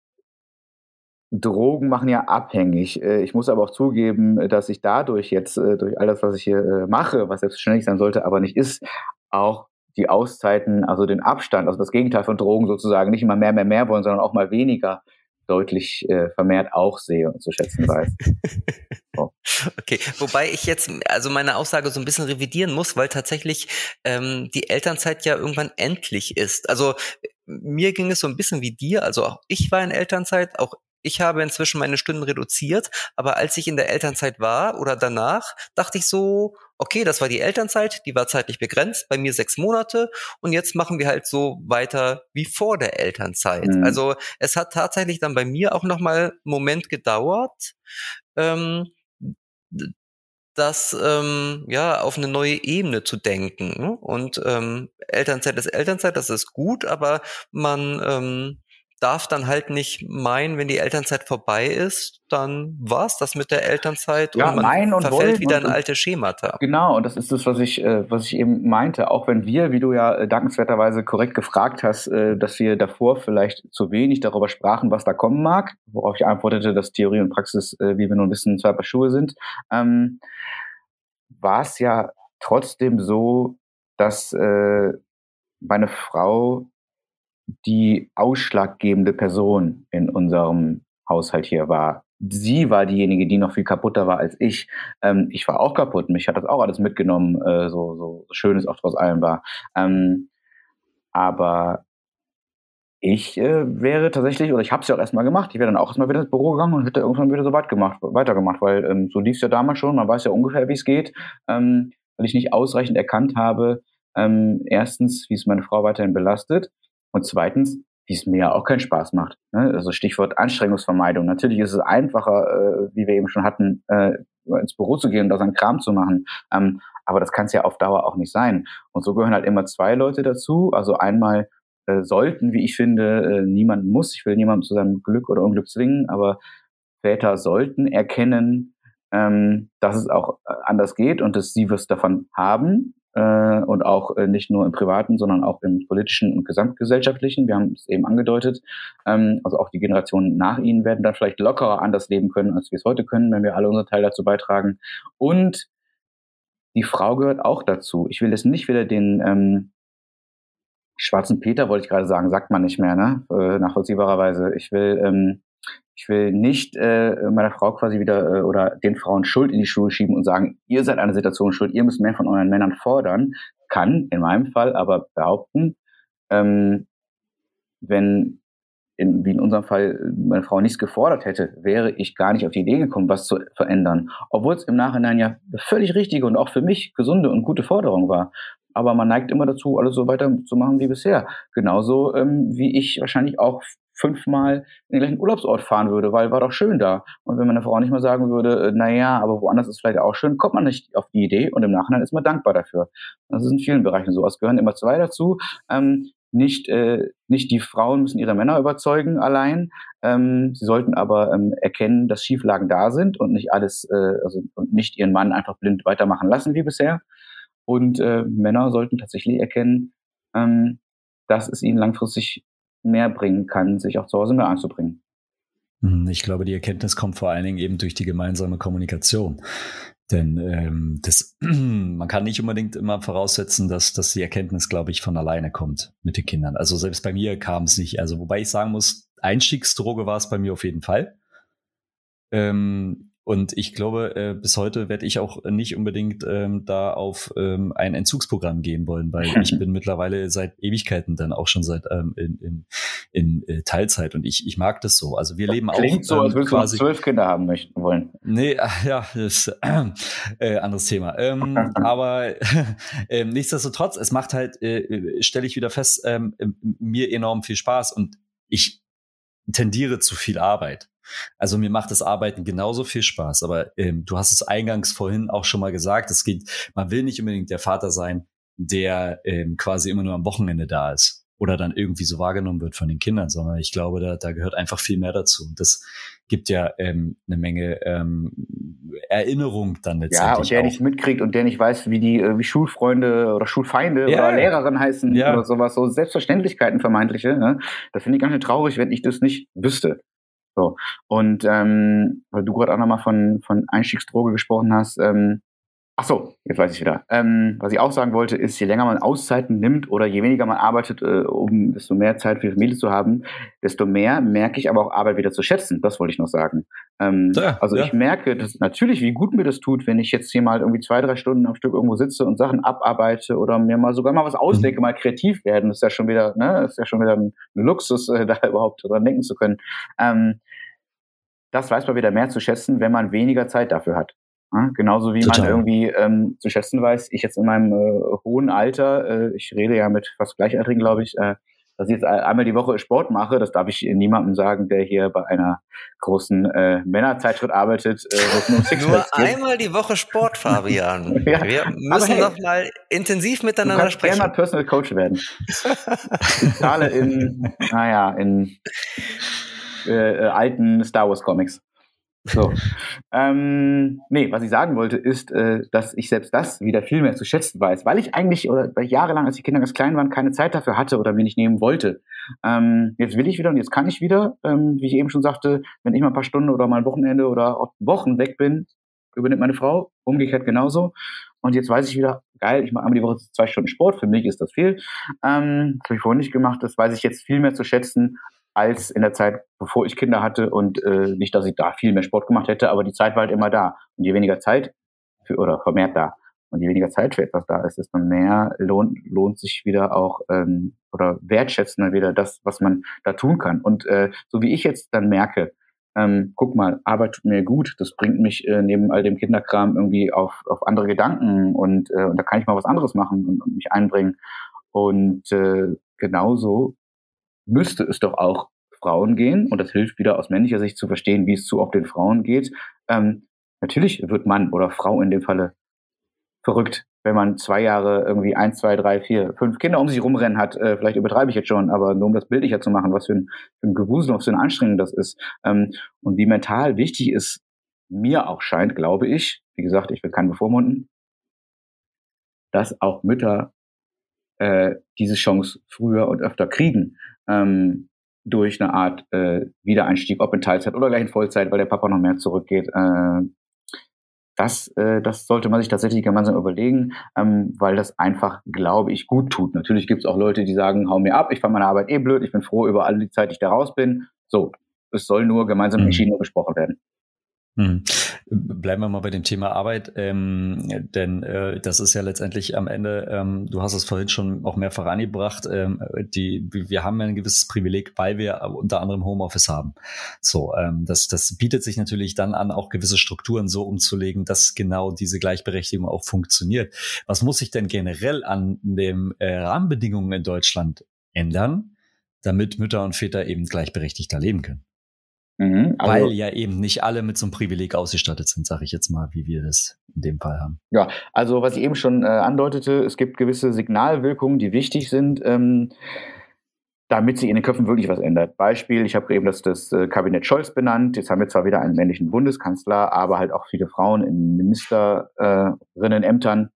Drogen machen ja abhängig. Äh, ich muss aber auch zugeben, dass ich dadurch jetzt, äh, durch all das, was ich hier mache, was selbstverständlich sein sollte, aber nicht ist, auch die Auszeiten, also den Abstand, also das Gegenteil von Drogen sozusagen, nicht immer mehr, mehr, mehr wollen, sondern auch mal weniger deutlich äh, vermehrt auch sehe und zu schätzen weiß. So. Okay, wobei ich jetzt also meine Aussage so ein bisschen revidieren muss, weil tatsächlich ähm, die Elternzeit ja irgendwann endlich ist. Also mir ging es so ein bisschen wie dir, also auch ich war in Elternzeit, auch ich habe inzwischen meine Stunden reduziert, aber als ich in der Elternzeit war oder danach, dachte ich so, okay, das war die Elternzeit, die war zeitlich begrenzt, bei mir sechs Monate und jetzt machen wir halt so weiter wie vor der Elternzeit. Mhm. Also es hat tatsächlich dann bei mir auch nochmal einen Moment gedauert, ähm, das ähm, ja auf eine neue Ebene zu denken. Ne? Und ähm, Elternzeit ist Elternzeit, das ist gut, aber man ähm, darf dann halt nicht meinen, wenn die Elternzeit vorbei ist, dann war's das mit der Elternzeit ja, und man meinen und verfällt wieder in alte Schemata. Genau, und das ist das, was ich, äh, was ich eben meinte. Auch wenn wir, wie du ja äh, dankenswerterweise korrekt gefragt hast, äh, dass wir davor vielleicht zu wenig darüber sprachen, was da kommen mag, worauf ich antwortete, dass Theorie und Praxis, wie wir nun wissen, zwei Paar Schuhe sind, ähm, war es ja trotzdem so, dass meine Frau die ausschlaggebende Person in unserem Haushalt hier war. Sie war diejenige, die noch viel kaputter war als ich. Ähm, ich war auch kaputt. Mich hat das auch alles mitgenommen, äh, so, so, schön es auch trotz allem war. Ähm, aber ich äh, wäre tatsächlich, oder ich habe es ja auch erstmal gemacht, ich wäre dann auch erstmal wieder ins Büro gegangen und hätte irgendwann wieder so weit gemacht, weitergemacht, weil ähm, so lief es ja damals schon, man weiß ja ungefähr, wie es geht, ähm, weil ich nicht ausreichend erkannt habe, ähm, erstens, wie es meine Frau weiterhin belastet und zweitens, wie es mir ja auch keinen Spaß macht. Ne? Also Stichwort Anstrengungsvermeidung. Natürlich ist es einfacher, äh, wie wir eben schon hatten, äh, ins Büro zu gehen und da seinen Kram zu machen. Ähm, aber das kann es ja auf Dauer auch nicht sein. Und so gehören halt immer zwei Leute dazu. Also einmal äh, sollten, wie ich finde, äh, niemand muss, ich will niemanden zu seinem Glück oder Unglück zwingen, aber Väter sollten erkennen, ähm, dass es auch äh, anders geht und dass sie was davon haben äh, und auch äh, nicht nur im privaten, sondern auch im politischen und gesamtgesellschaftlichen. Wir haben es eben angedeutet. Ähm, also auch die Generationen nach ihnen werden dann vielleicht lockerer anders leben können, als wir es heute können, wenn wir alle unseren Teil dazu beitragen. Und die Frau gehört auch dazu. Ich will jetzt nicht wieder den ähm, schwarzen Peter, wollte ich gerade sagen, sagt man nicht mehr, ne? Äh, nachvollziehbarerweise. Ich will ähm, ich will nicht äh, meiner Frau quasi wieder äh, oder den Frauen Schuld in die Schuhe schieben und sagen, ihr seid eine Situation schuld, ihr müsst mehr von euren Männern fordern. Kann in meinem Fall aber behaupten, ähm, wenn in, wie in unserem Fall meine Frau nichts gefordert hätte, wäre ich gar nicht auf die Idee gekommen, was zu verändern. Obwohl es im Nachhinein ja völlig richtige und auch für mich gesunde und gute Forderung war. Aber man neigt immer dazu, alles so weiter zu machen wie bisher. Genauso ähm, wie ich wahrscheinlich auch fünfmal in den gleichen Urlaubsort fahren würde, weil war doch schön da. Und wenn meine Frau nicht mal sagen würde, äh, na ja, aber woanders ist vielleicht auch schön, kommt man nicht auf die Idee und im Nachhinein ist man dankbar dafür. Das ist in vielen Bereichen so. Es gehören immer zwei dazu. Ähm, nicht, äh, nicht die Frauen müssen ihre Männer überzeugen allein. Ähm, sie sollten aber ähm, erkennen, dass Schieflagen da sind und nicht alles, äh, also und nicht ihren Mann einfach blind weitermachen lassen wie bisher. Und äh, Männer sollten tatsächlich erkennen, ähm, dass es ihnen langfristig mehr bringen kann, sich auch zu Hause mehr einzubringen. Hm, ich glaube, die Erkenntnis kommt vor allen Dingen eben durch die gemeinsame Kommunikation. Denn ähm, das, man kann nicht unbedingt immer voraussetzen, dass, dass die Erkenntnis, glaube ich, von alleine kommt mit den Kindern. Also selbst bei mir kam es nicht. Also wobei ich sagen muss, Einstiegsdroge war es bei mir auf jeden Fall. Ähm, und ich glaube, äh, bis heute werde ich auch nicht unbedingt ähm, da auf ähm, ein Entzugsprogramm gehen wollen, weil ich bin mittlerweile seit Ewigkeiten dann auch schon seit ähm, in, in, in äh, Teilzeit und ich, ich mag das so. Also wir leben Klingt auch. Klingt so, als würdest quasi, du zwölf Kinder haben möchten wollen. Nee, ja, das ist äh, anderes Thema. Ähm, aber äh, nichtsdestotrotz, es macht halt, äh, stelle ich wieder fest, ähm, mir enorm viel Spaß und ich tendiere zu viel Arbeit. Also mir macht das Arbeiten genauso viel Spaß, aber ähm, du hast es eingangs vorhin auch schon mal gesagt, es geht, man will nicht unbedingt der Vater sein, der ähm, quasi immer nur am Wochenende da ist oder dann irgendwie so wahrgenommen wird von den Kindern, sondern ich glaube, da, da gehört einfach viel mehr dazu. Und das gibt ja ähm, eine Menge ähm, Erinnerung dann letztendlich. Ja, und der auch. nicht mitkriegt und der nicht weiß, wie die äh, wie Schulfreunde oder Schulfeinde ja, oder Lehrerin heißen ja. oder sowas, so Selbstverständlichkeiten vermeintliche. Ne? Das finde ich ganz schön traurig, wenn ich das nicht wüsste. So. Und ähm, weil du gerade auch nochmal von, von Einstiegsdroge gesprochen hast, ähm, Ach so, jetzt weiß ich wieder. Ähm, was ich auch sagen wollte, ist, je länger man Auszeiten nimmt oder je weniger man arbeitet, äh, um desto mehr Zeit für die Familie zu haben, desto mehr merke ich aber auch Arbeit wieder zu schätzen. Das wollte ich noch sagen. Ähm, ja, also ja. ich merke dass natürlich, wie gut mir das tut, wenn ich jetzt hier mal irgendwie zwei, drei Stunden am Stück irgendwo sitze und Sachen abarbeite oder mir mal sogar mal was ausdenke, mhm. mal kreativ werden. Das ist ja schon wieder, ne, ist ja schon wieder ein Luxus, äh, da überhaupt dran denken zu können. Ähm, das weiß man wieder mehr zu schätzen, wenn man weniger Zeit dafür hat. Ja, genauso wie Total. man irgendwie ähm, zu schätzen weiß, ich jetzt in meinem äh, hohen Alter, äh, ich rede ja mit fast Gleichaltrigen, glaube ich, äh, dass ich jetzt einmal die Woche Sport mache, das darf ich niemandem sagen, der hier bei einer großen äh, Männerzeitschrift arbeitet. Äh, nur, nur einmal die Woche Sport, Fabian. ja. Wir müssen hey, noch mal intensiv miteinander du sprechen. gerne mal Personal Coach werden. ich zahle in, naja, in äh, äh, alten Star Wars Comics. So. ähm, nee, was ich sagen wollte, ist, äh, dass ich selbst das wieder viel mehr zu schätzen weiß, weil ich eigentlich, oder weil ich jahrelang, als die Kinder ganz klein waren, keine Zeit dafür hatte oder mir nicht nehmen wollte. Ähm, jetzt will ich wieder und jetzt kann ich wieder, ähm, wie ich eben schon sagte, wenn ich mal ein paar Stunden oder mal ein Wochenende oder auch Wochen weg bin, übernimmt meine Frau, umgekehrt genauso. Und jetzt weiß ich wieder, geil, ich mache einmal die Woche zwei Stunden Sport, für mich ist das viel. Ähm, das habe ich vorhin nicht gemacht, das weiß ich jetzt viel mehr zu schätzen, als in der Zeit, bevor ich Kinder hatte und äh, nicht, dass ich da viel mehr Sport gemacht hätte, aber die Zeit war halt immer da. Und je weniger Zeit für, oder vermehrt da und je weniger Zeit für etwas da ist, desto mehr lohnt, lohnt sich wieder auch ähm, oder wertschätzen dann wieder das, was man da tun kann. Und äh, so wie ich jetzt dann merke, ähm, guck mal, Arbeit tut mir gut, das bringt mich äh, neben all dem Kinderkram irgendwie auf, auf andere Gedanken und, äh, und da kann ich mal was anderes machen und, und mich einbringen. Und äh, genauso müsste es doch auch Frauen gehen, und das hilft wieder aus männlicher Sicht zu verstehen, wie es zu oft den Frauen geht. Ähm, natürlich wird Mann oder Frau in dem Falle verrückt, wenn man zwei Jahre irgendwie eins, zwei, drei, vier, fünf Kinder um sich rumrennen hat. Äh, vielleicht übertreibe ich jetzt schon, aber nur um das bildlicher zu machen, was für ein, für ein Gewusel, was für eine Anstrengung das ist. Ähm, und wie mental wichtig es mir auch scheint, glaube ich, wie gesagt, ich will keinen bevormunden, dass auch Mütter äh, diese Chance früher und öfter kriegen ähm, durch eine Art äh, Wiedereinstieg, ob in Teilzeit oder gleich in Vollzeit, weil der Papa noch mehr zurückgeht. Äh, das, äh, das sollte man sich tatsächlich gemeinsam überlegen, ähm, weil das einfach, glaube ich, gut tut. Natürlich gibt es auch Leute, die sagen, hau mir ab, ich fand meine Arbeit eh blöd, ich bin froh über all die Zeit, die ich da raus bin. So, es soll nur gemeinsam mhm. entschieden und besprochen werden. Hm. Bleiben wir mal bei dem Thema Arbeit, ähm, denn äh, das ist ja letztendlich am Ende, ähm, du hast es vorhin schon auch mehrfach angebracht, ähm, die, wir haben ja ein gewisses Privileg, weil wir unter anderem Homeoffice haben. So, ähm, das, das bietet sich natürlich dann an, auch gewisse Strukturen so umzulegen, dass genau diese Gleichberechtigung auch funktioniert. Was muss sich denn generell an den äh, Rahmenbedingungen in Deutschland ändern, damit Mütter und Väter eben gleichberechtigter leben können? Mhm, also, Weil ja eben nicht alle mit so einem Privileg ausgestattet sind, sage ich jetzt mal, wie wir das in dem Fall haben. Ja, also was ich eben schon äh, andeutete, es gibt gewisse Signalwirkungen, die wichtig sind, ähm, damit sich in den Köpfen wirklich was ändert. Beispiel, ich habe eben das, das äh, Kabinett Scholz benannt. Jetzt haben wir zwar wieder einen männlichen Bundeskanzler, aber halt auch viele Frauen in Ministerinnenämtern.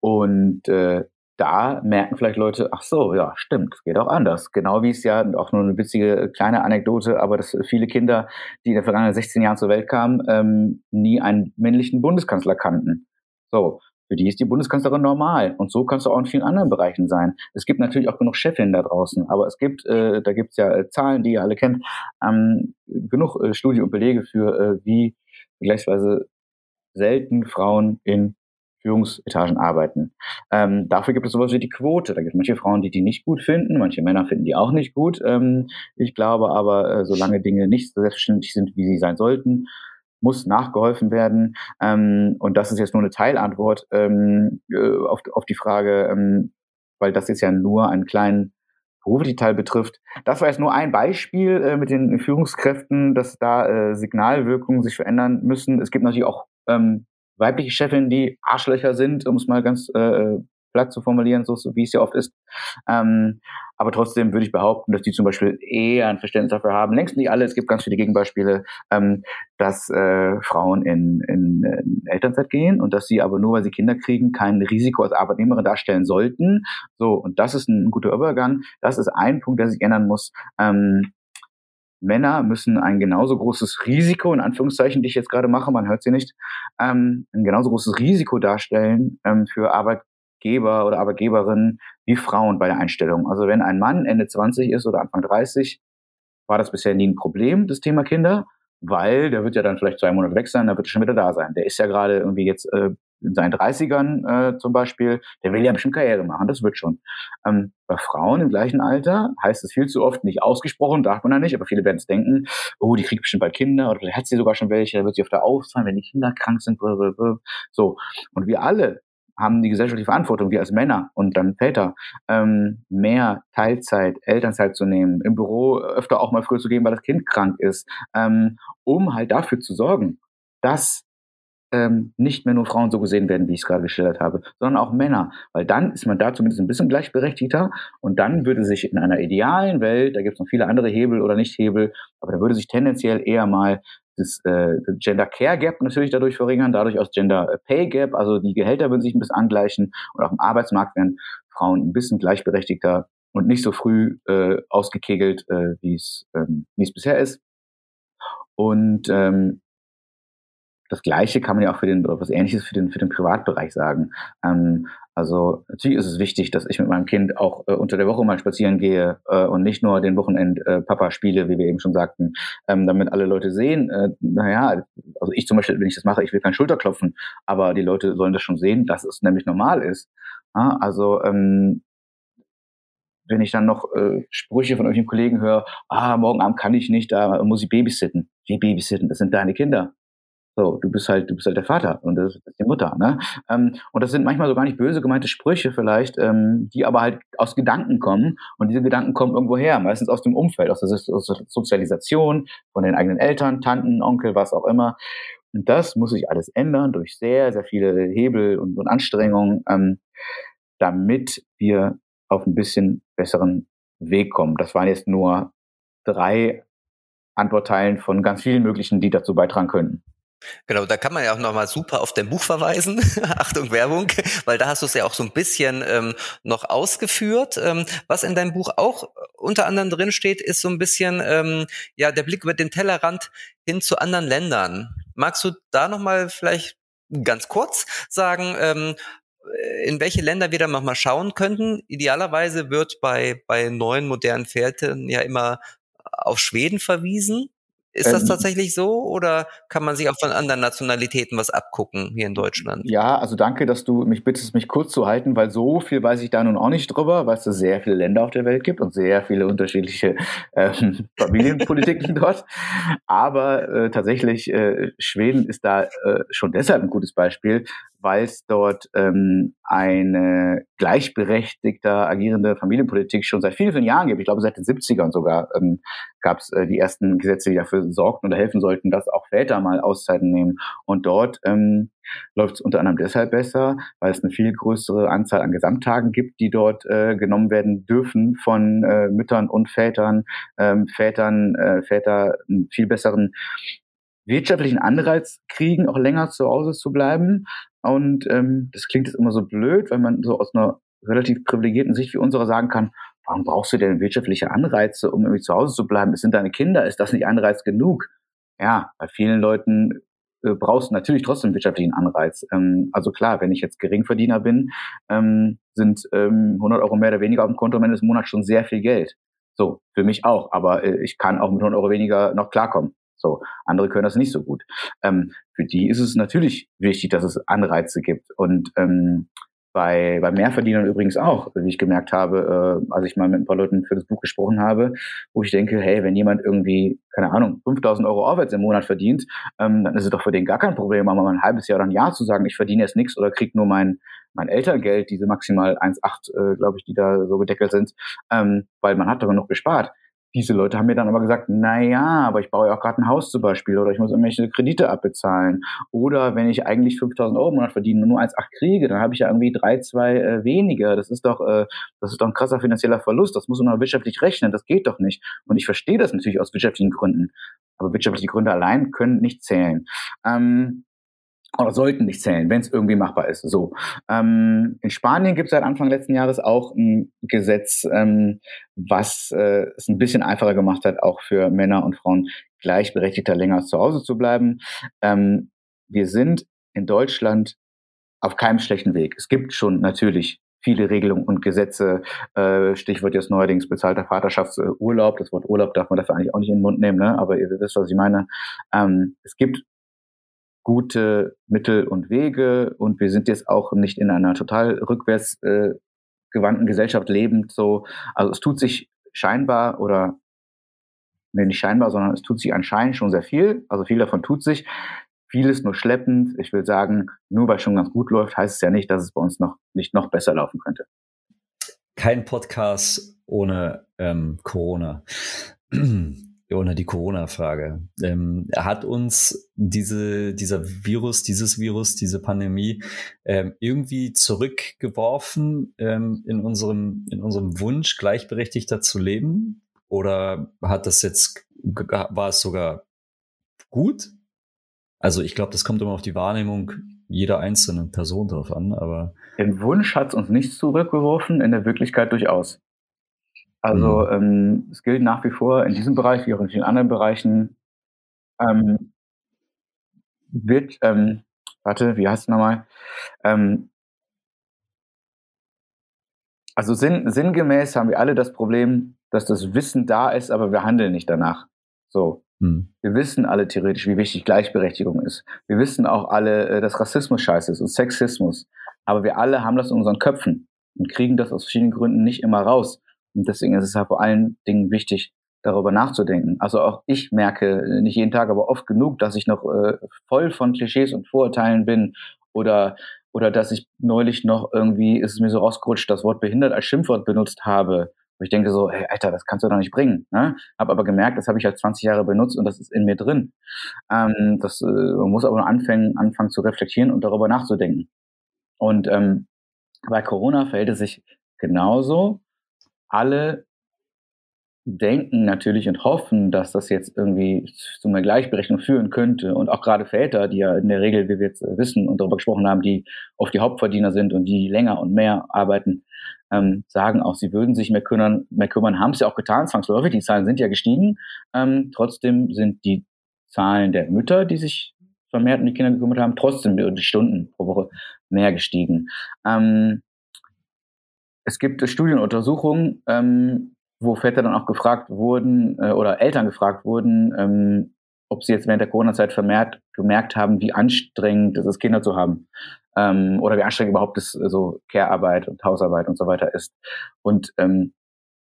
Und äh, da merken vielleicht Leute, ach so, ja, stimmt, geht auch anders. Genau wie es ja auch nur eine witzige kleine Anekdote, aber dass viele Kinder, die in den vergangenen 16 Jahren zur Welt kamen, ähm, nie einen männlichen Bundeskanzler kannten. So, für die ist die Bundeskanzlerin normal. Und so kannst du auch in vielen anderen Bereichen sein. Es gibt natürlich auch genug Chefinnen da draußen, aber es gibt, äh, da gibt es ja äh, Zahlen, die ihr alle kennt, ähm, genug äh, Studien und Belege für, äh, wie vergleichsweise selten Frauen in Führungsetagen arbeiten. Ähm, dafür gibt es sowas wie die Quote. Da gibt es manche Frauen, die die nicht gut finden, manche Männer finden die auch nicht gut. Ähm, ich glaube aber, äh, solange Dinge nicht so selbstverständlich sind, wie sie sein sollten, muss nachgeholfen werden. Ähm, und das ist jetzt nur eine Teilantwort ähm, äh, auf, auf die Frage, ähm, weil das jetzt ja nur einen kleinen beruflichen Teil betrifft. Das war jetzt nur ein Beispiel äh, mit den Führungskräften, dass da äh, Signalwirkungen sich verändern müssen. Es gibt natürlich auch ähm, weibliche Chefinnen, die Arschlöcher sind, um es mal ganz äh, platt zu formulieren, so, so wie es ja oft ist. Ähm, aber trotzdem würde ich behaupten, dass die zum Beispiel eher ein Verständnis dafür haben. Längst nicht alle, es gibt ganz viele Gegenbeispiele, ähm, dass äh, Frauen in, in, in Elternzeit gehen und dass sie aber nur, weil sie Kinder kriegen, kein Risiko als Arbeitnehmerin darstellen sollten. So, und das ist ein guter Übergang. Das ist ein Punkt, der sich ändern muss. Ähm, Männer müssen ein genauso großes Risiko, in Anführungszeichen, die ich jetzt gerade mache, man hört sie nicht, ähm, ein genauso großes Risiko darstellen ähm, für Arbeitgeber oder Arbeitgeberinnen wie Frauen bei der Einstellung. Also wenn ein Mann Ende 20 ist oder Anfang 30, war das bisher nie ein Problem, das Thema Kinder, weil der wird ja dann vielleicht zwei Monate weg sein, dann wird er schon wieder da sein. Der ist ja gerade irgendwie jetzt äh, in seinen 30ern äh, zum Beispiel, der will ja bestimmt Karriere machen, das wird schon. Ähm, bei Frauen im gleichen Alter heißt es viel zu oft nicht ausgesprochen, darf man ja nicht, aber viele werden es denken, oh, die kriegt bestimmt bald Kinder oder vielleicht hat sie sogar schon welche, da wird sie auf der ausfallen, wenn die Kinder krank sind. Blablabla. So. Und wir alle haben die gesellschaftliche Verantwortung, wir als Männer und dann Väter, ähm, mehr Teilzeit, Elternzeit zu nehmen, im Büro öfter auch mal früher zu gehen, weil das Kind krank ist, ähm, um halt dafür zu sorgen, dass ähm, nicht mehr nur Frauen so gesehen werden, wie ich es gerade geschildert habe, sondern auch Männer. Weil dann ist man da zumindest ein bisschen gleichberechtigter und dann würde sich in einer idealen Welt, da gibt es noch viele andere Hebel oder nicht Hebel, aber da würde sich tendenziell eher mal das äh, Gender Care Gap natürlich dadurch verringern, dadurch aus Gender Pay Gap, also die Gehälter würden sich ein bisschen angleichen und auch im Arbeitsmarkt wären Frauen ein bisschen gleichberechtigter und nicht so früh äh, ausgekegelt, äh, wie es ähm, wie es bisher ist. Und ähm, das Gleiche kann man ja auch für den, oder was Ähnliches für den, für den Privatbereich sagen. Ähm, also natürlich ist es wichtig, dass ich mit meinem Kind auch äh, unter der Woche mal spazieren gehe äh, und nicht nur den Wochenend äh, Papa spiele, wie wir eben schon sagten, ähm, damit alle Leute sehen, äh, naja, also ich zum Beispiel, wenn ich das mache, ich will kein Schulterklopfen, aber die Leute sollen das schon sehen, dass es nämlich normal ist. Ja, also ähm, wenn ich dann noch äh, Sprüche von irgendwelchen Kollegen höre, ah, morgen Abend kann ich nicht, da muss ich babysitten. Wie babysitten? Das sind deine Kinder. So, du bist halt, du bist halt der Vater und das ist die Mutter, ne? Ähm, und das sind manchmal so gar nicht böse gemeinte Sprüche vielleicht, ähm, die aber halt aus Gedanken kommen und diese Gedanken kommen irgendwo her, meistens aus dem Umfeld, aus der, aus Sozialisation von den eigenen Eltern, Tanten, Onkel, was auch immer. Und das muss sich alles ändern durch sehr, sehr viele Hebel und, und Anstrengungen, ähm, damit wir auf ein bisschen besseren Weg kommen. Das waren jetzt nur drei Antwortteilen von ganz vielen möglichen, die dazu beitragen könnten. Genau, da kann man ja auch nochmal super auf dein Buch verweisen. Achtung, Werbung, weil da hast du es ja auch so ein bisschen ähm, noch ausgeführt. Ähm, was in deinem Buch auch unter anderem drin steht, ist so ein bisschen ähm, ja der Blick über den Tellerrand hin zu anderen Ländern. Magst du da nochmal vielleicht ganz kurz sagen, ähm, in welche Länder wir da nochmal schauen könnten? Idealerweise wird bei, bei neuen modernen Pferden ja immer auf Schweden verwiesen. Ist das ähm, tatsächlich so oder kann man sich auch von anderen Nationalitäten was abgucken hier in Deutschland? Ja, also danke, dass du mich bittest, mich kurz zu halten, weil so viel weiß ich da nun auch nicht drüber, weil es da sehr viele Länder auf der Welt gibt und sehr viele unterschiedliche ähm, Familienpolitiken dort. Aber äh, tatsächlich, äh, Schweden ist da äh, schon deshalb ein gutes Beispiel, weil es dort ähm, eine gleichberechtigter agierende Familienpolitik schon seit vielen, vielen Jahren gibt. Ich glaube, seit den 70ern sogar ähm, gab es äh, die ersten Gesetze, die dafür sorgten oder helfen sollten, dass auch Väter mal Auszeiten nehmen. Und dort ähm, läuft es unter anderem deshalb besser, weil es eine viel größere Anzahl an Gesamttagen gibt, die dort äh, genommen werden dürfen von äh, Müttern und Vätern. Ähm, Vätern, äh, Väter einen viel besseren wirtschaftlichen Anreiz kriegen, auch länger zu Hause zu bleiben. Und ähm, das klingt jetzt immer so blöd, weil man so aus einer relativ privilegierten Sicht wie unserer sagen kann, warum brauchst du denn wirtschaftliche Anreize, um irgendwie zu Hause zu bleiben? Es sind deine Kinder, ist das nicht Anreiz genug? Ja, bei vielen Leuten äh, brauchst du natürlich trotzdem wirtschaftlichen Anreiz. Ähm, also klar, wenn ich jetzt Geringverdiener bin, ähm, sind ähm, 100 Euro mehr oder weniger auf dem Konto am Ende des Monats schon sehr viel Geld. So, für mich auch, aber äh, ich kann auch mit 100 Euro weniger noch klarkommen. So, andere können das nicht so gut. Ähm, für die ist es natürlich wichtig, dass es Anreize gibt. Und ähm, bei, bei Mehrverdienern übrigens auch, wie ich gemerkt habe, äh, als ich mal mit ein paar Leuten für das Buch gesprochen habe, wo ich denke, hey, wenn jemand irgendwie, keine Ahnung, 5000 Euro aufwärts im Monat verdient, ähm, dann ist es doch für den gar kein Problem, aber mal ein halbes Jahr oder ein Jahr zu sagen, ich verdiene jetzt nichts oder krieg nur mein, mein Elterngeld, diese maximal 1,8, äh, glaube ich, die da so gedeckelt sind, ähm, weil man hat doch genug gespart. Diese Leute haben mir dann aber gesagt, na ja, aber ich baue ja auch gerade ein Haus zum Beispiel oder ich muss irgendwelche Kredite abbezahlen. Oder wenn ich eigentlich 5000 Euro im Monat verdiene und nur 1,8 kriege, dann habe ich ja irgendwie drei, zwei äh, weniger. Das ist doch, äh, das ist doch ein krasser finanzieller Verlust. Das muss man wirtschaftlich rechnen. Das geht doch nicht. Und ich verstehe das natürlich aus wirtschaftlichen Gründen. Aber wirtschaftliche Gründe allein können nicht zählen. Ähm, oder sollten nicht zählen, wenn es irgendwie machbar ist. So. Ähm, in Spanien gibt es seit Anfang letzten Jahres auch ein Gesetz, ähm, was äh, es ein bisschen einfacher gemacht hat, auch für Männer und Frauen gleichberechtigter länger zu Hause zu bleiben. Ähm, wir sind in Deutschland auf keinem schlechten Weg. Es gibt schon natürlich viele Regelungen und Gesetze. Äh, Stichwort jetzt neuerdings bezahlter Vaterschaftsurlaub. Das Wort Urlaub darf man dafür eigentlich auch nicht in den Mund nehmen, ne? aber ihr wisst, was ich meine. Ähm, es gibt gute Mittel und Wege und wir sind jetzt auch nicht in einer total rückwärts äh, gewandten Gesellschaft lebend so. Also es tut sich scheinbar oder nee, nicht scheinbar, sondern es tut sich anscheinend schon sehr viel. Also viel davon tut sich. Vieles nur schleppend. Ich will sagen, nur weil es schon ganz gut läuft, heißt es ja nicht, dass es bei uns noch nicht noch besser laufen könnte. Kein Podcast ohne ähm, Corona ohne die Corona-Frage. Ähm, hat uns diese, dieser Virus, dieses Virus, diese Pandemie ähm, irgendwie zurückgeworfen ähm, in, unserem, in unserem Wunsch, gleichberechtigter zu leben? Oder hat das jetzt, war es sogar gut? Also ich glaube, das kommt immer auf die Wahrnehmung jeder einzelnen Person drauf an, aber. Im Wunsch hat es uns nicht zurückgeworfen, in der Wirklichkeit durchaus. Also mhm. ähm, es gilt nach wie vor in diesem Bereich wie auch in vielen anderen Bereichen ähm, wird, ähm, warte, wie heißt es nochmal? Ähm, also sinn, sinngemäß haben wir alle das Problem, dass das Wissen da ist, aber wir handeln nicht danach. So. Mhm. Wir wissen alle theoretisch, wie wichtig Gleichberechtigung ist. Wir wissen auch alle, äh, dass Rassismus scheiße ist und Sexismus. Aber wir alle haben das in unseren Köpfen und kriegen das aus verschiedenen Gründen nicht immer raus. Und deswegen ist es halt vor allen Dingen wichtig, darüber nachzudenken. Also auch ich merke äh, nicht jeden Tag, aber oft genug, dass ich noch äh, voll von Klischees und Vorurteilen bin oder oder dass ich neulich noch irgendwie ist es mir so rausgerutscht, das Wort behindert als Schimpfwort benutzt habe. Und ich denke so, hey, Alter, das kannst du doch nicht bringen. Ne? Habe aber gemerkt, das habe ich halt 20 Jahre benutzt und das ist in mir drin. Ähm, das äh, man muss aber anfangen, anfangen zu reflektieren und darüber nachzudenken. Und ähm, bei Corona verhält es sich genauso alle denken natürlich und hoffen, dass das jetzt irgendwie zu einer Gleichberechtigung führen könnte. Und auch gerade Väter, die ja in der Regel, wie wir jetzt wissen und darüber gesprochen haben, die oft die Hauptverdiener sind und die länger und mehr arbeiten, ähm, sagen auch, sie würden sich mehr kümmern, mehr kümmern, haben es ja auch getan, zwangsläufig, die Zahlen sind ja gestiegen. Ähm, trotzdem sind die Zahlen der Mütter, die sich vermehrt um die Kinder gekümmert haben, trotzdem die Stunden pro Woche mehr gestiegen. Ähm, es gibt Studienuntersuchungen, ähm, wo Väter dann auch gefragt wurden äh, oder Eltern gefragt wurden, ähm, ob sie jetzt während der Corona-Zeit vermehrt gemerkt haben, wie anstrengend es ist, Kinder zu haben. Ähm, oder wie anstrengend überhaupt das, äh, so Care-Arbeit und Hausarbeit und so weiter ist. Und ähm,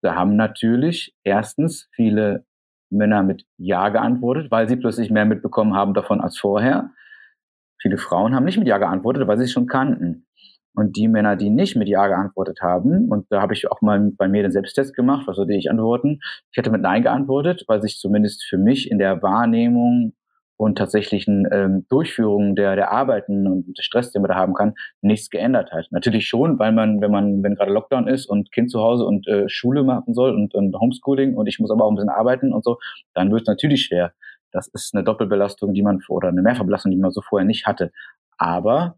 da haben natürlich erstens viele Männer mit Ja geantwortet, weil sie plötzlich mehr mitbekommen haben davon als vorher. Viele Frauen haben nicht mit Ja geantwortet, weil sie es schon kannten. Und die Männer, die nicht mit Ja geantwortet haben, und da habe ich auch mal bei mir den Selbsttest gemacht, was würde ich antworten? Ich hätte mit Nein geantwortet, weil sich zumindest für mich in der Wahrnehmung und tatsächlichen ähm, Durchführung der, der Arbeiten und des Stress, den man da haben kann, nichts geändert hat. Natürlich schon, weil man, wenn man, wenn gerade Lockdown ist und Kind zu Hause und äh, Schule machen soll und, und Homeschooling und ich muss aber auch ein bisschen arbeiten und so, dann wird es natürlich schwer. Das ist eine Doppelbelastung, die man oder eine Mehrverbelastung, die man so vorher nicht hatte. Aber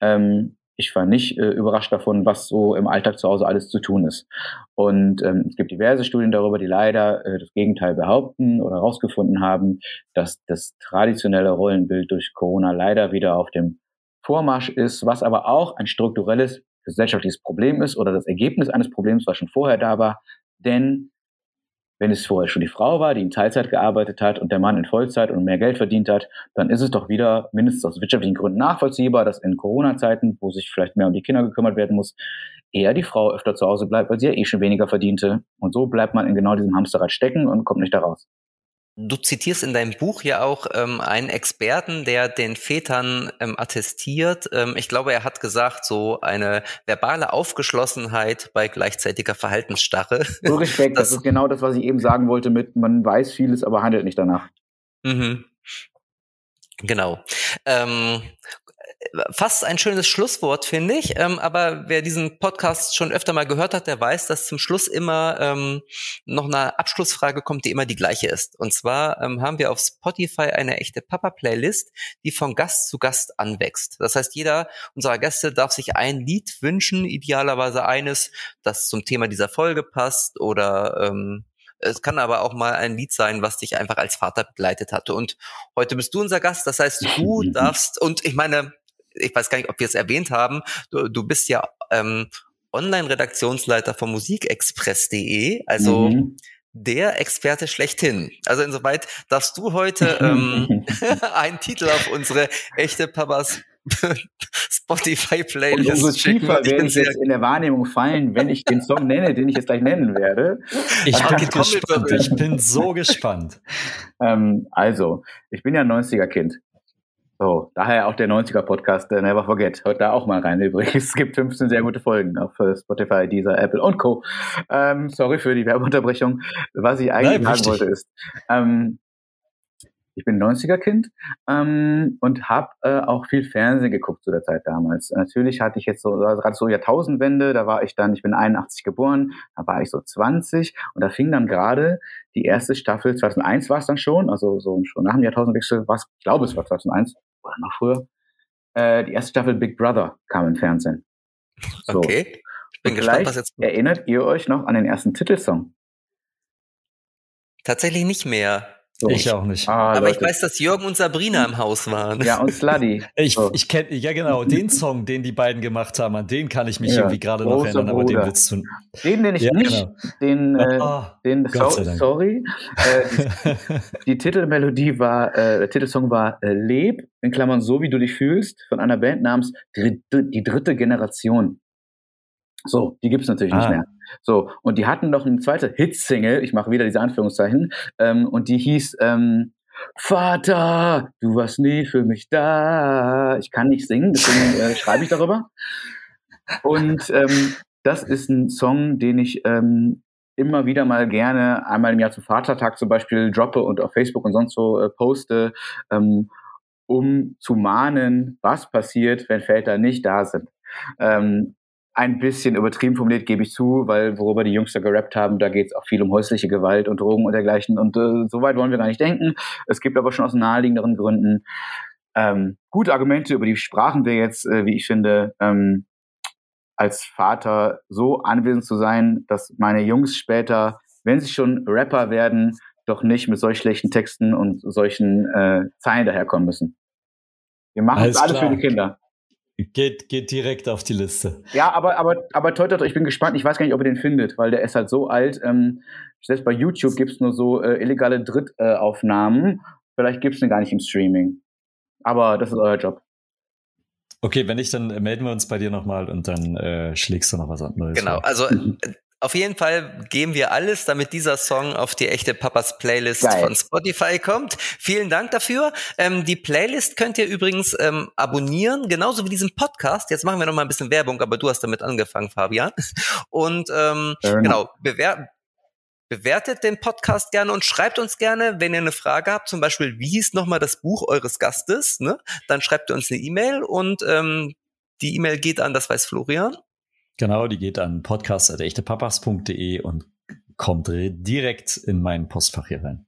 ähm, ich war nicht äh, überrascht davon, was so im Alltag zu Hause alles zu tun ist. Und ähm, es gibt diverse Studien darüber, die leider äh, das Gegenteil behaupten oder herausgefunden haben, dass das traditionelle Rollenbild durch Corona leider wieder auf dem Vormarsch ist, was aber auch ein strukturelles gesellschaftliches Problem ist oder das Ergebnis eines Problems, was schon vorher da war. Denn wenn es vorher schon die Frau war, die in Teilzeit gearbeitet hat und der Mann in Vollzeit und mehr Geld verdient hat, dann ist es doch wieder mindestens aus wirtschaftlichen Gründen nachvollziehbar, dass in Corona-Zeiten, wo sich vielleicht mehr um die Kinder gekümmert werden muss, eher die Frau öfter zu Hause bleibt, weil sie ja eh schon weniger verdiente. Und so bleibt man in genau diesem Hamsterrad stecken und kommt nicht da raus. Du zitierst in deinem Buch ja auch ähm, einen Experten, der den Vätern ähm, attestiert. Ähm, ich glaube, er hat gesagt, so eine verbale Aufgeschlossenheit bei gleichzeitiger Verhaltensstarre. So Respekt, das, das ist genau das, was ich eben sagen wollte mit, man weiß vieles, aber handelt nicht danach. Mhm. Genau. Ähm, fast ein schönes Schlusswort, finde ich. Ähm, aber wer diesen Podcast schon öfter mal gehört hat, der weiß, dass zum Schluss immer ähm, noch eine Abschlussfrage kommt, die immer die gleiche ist. Und zwar ähm, haben wir auf Spotify eine echte Papa-Playlist, die von Gast zu Gast anwächst. Das heißt, jeder unserer Gäste darf sich ein Lied wünschen, idealerweise eines, das zum Thema dieser Folge passt oder ähm, es kann aber auch mal ein Lied sein, was dich einfach als Vater begleitet hatte. Und heute bist du unser Gast. Das heißt, du darfst, und ich meine, ich weiß gar nicht, ob wir es erwähnt haben, du, du bist ja ähm, Online-Redaktionsleiter von musikexpress.de, also mhm. der Experte schlechthin. Also insoweit darfst du heute ähm, einen Titel auf unsere echte Papas Spotify-Playlist umso tiefer werde ich jetzt in der Wahrnehmung fallen, wenn ich den Song nenne, den ich jetzt gleich nennen werde. Ich bin gespannt. Ich bin so gespannt. Ähm, also, ich bin ja ein 90er-Kind. So, daher auch der 90er Podcast äh, Never Forget. Hört da auch mal rein übrigens. Es gibt 15 sehr gute Folgen auf äh, Spotify, Deezer, Apple und Co. Ähm, sorry für die Werbeunterbrechung. Was ich eigentlich Nein, sagen wollte ist, ähm, ich bin 90er-Kind ähm, und habe äh, auch viel Fernsehen geguckt zu der Zeit damals. Natürlich hatte ich jetzt so gerade so Jahrtausendwende, da war ich dann, ich bin 81 geboren, da war ich so 20 und da fing dann gerade die erste Staffel, 2001 war es dann schon, also so schon nach dem Jahrtausendwechsel, was ich glaube es war 2001, oder noch früher, äh, die erste Staffel Big Brother kam im Fernsehen. So. Okay. Ich bin gespannt, was jetzt. Erinnert ihr euch noch an den ersten Titelsong? Tatsächlich nicht mehr. So. Ich auch nicht. Ah, Aber Leute. ich weiß, dass Jürgen und Sabrina im Haus waren. Ja, und Sluddy. Ich, so. ich kenne, ja genau, den Song, den die beiden gemacht haben, an den kann ich mich ja, irgendwie gerade noch erinnern, aber den willst du. Den, den ich ja, nicht, genau. den, äh, oh, den, so, sorry. Äh, die, die, Titelmelodie war, äh, der Titelsong war äh, Leb, in Klammern so wie du dich fühlst, von einer Band namens Die, die dritte Generation. So, die gibt's natürlich ah. nicht mehr. So, und die hatten noch eine zweite Hitsingle, ich mache wieder diese Anführungszeichen, ähm, und die hieß ähm, Vater, du warst nie für mich da. Ich kann nicht singen, deswegen äh, schreibe ich darüber. Und ähm, das ist ein Song, den ich ähm, immer wieder mal gerne einmal im Jahr zum Vatertag zum Beispiel droppe und auf Facebook und sonst so äh, poste, ähm, um zu mahnen, was passiert, wenn Väter nicht da sind. Ähm, ein bisschen übertrieben formuliert, gebe ich zu, weil worüber die Jungs da gerappt haben, da geht es auch viel um häusliche Gewalt und Drogen und dergleichen. Und äh, so weit wollen wir gar nicht denken. Es gibt aber schon aus naheliegenderen Gründen ähm, gute Argumente, über die sprachen wir jetzt, äh, wie ich finde, ähm, als Vater so anwesend zu sein, dass meine Jungs später, wenn sie schon Rapper werden, doch nicht mit solch schlechten Texten und solchen äh, Zeilen daherkommen müssen. Wir machen alles, alles für die Kinder. Geht, geht direkt auf die Liste. Ja, aber, aber, aber toi, toi, toi, ich bin gespannt. Ich weiß gar nicht, ob ihr den findet, weil der ist halt so alt. Ähm, selbst bei YouTube gibt es nur so äh, illegale Drittaufnahmen. Äh, Vielleicht gibt es den gar nicht im Streaming. Aber das ist euer Job. Okay, wenn nicht, dann melden wir uns bei dir nochmal und dann äh, schlägst du noch was anderes. Genau, also äh, auf jeden Fall geben wir alles, damit dieser Song auf die echte Papas Playlist Geil. von Spotify kommt. Vielen Dank dafür. Ähm, die Playlist könnt ihr übrigens ähm, abonnieren, genauso wie diesen Podcast. Jetzt machen wir noch mal ein bisschen Werbung, aber du hast damit angefangen, Fabian. Und ähm, genau, bewer bewertet den Podcast gerne und schreibt uns gerne, wenn ihr eine Frage habt, zum Beispiel, wie hieß nochmal das Buch eures Gastes, ne? Dann schreibt ihr uns eine E-Mail und ähm, die E-Mail geht an, das weiß Florian. Genau, die geht an podcast.echtepapas.de und kommt direkt in mein Postfach hier rein.